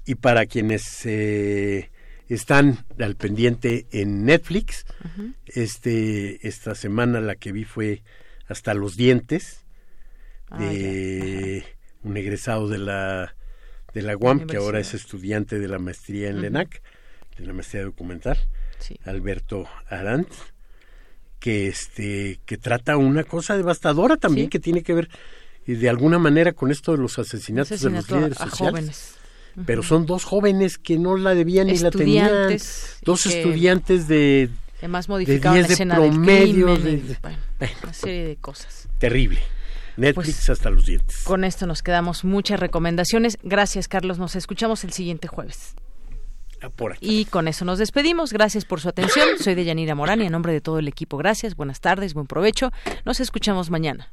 Y para quienes eh, están al pendiente en Netflix, este, esta semana la que vi fue Hasta los dientes, ah, de un egresado de la, de la UAM, que ahora es estudiante de la maestría en LENAC, de la maestría documental, Alberto Arandt que este que trata una cosa devastadora también que tiene que ver y de alguna manera con esto de los asesinatos de los líderes sociales. Pero son dos jóvenes que no la debían ni la tenían. Dos estudiantes de además modificaron de, de promedio de, una serie de cosas. Terrible. Netflix pues, hasta los dientes. Con esto nos quedamos muchas recomendaciones. Gracias, Carlos. Nos escuchamos el siguiente jueves. Y con eso nos despedimos. Gracias por su atención. Soy Deyanira Morán y en nombre de todo el equipo, gracias. Buenas tardes, buen provecho. Nos escuchamos mañana.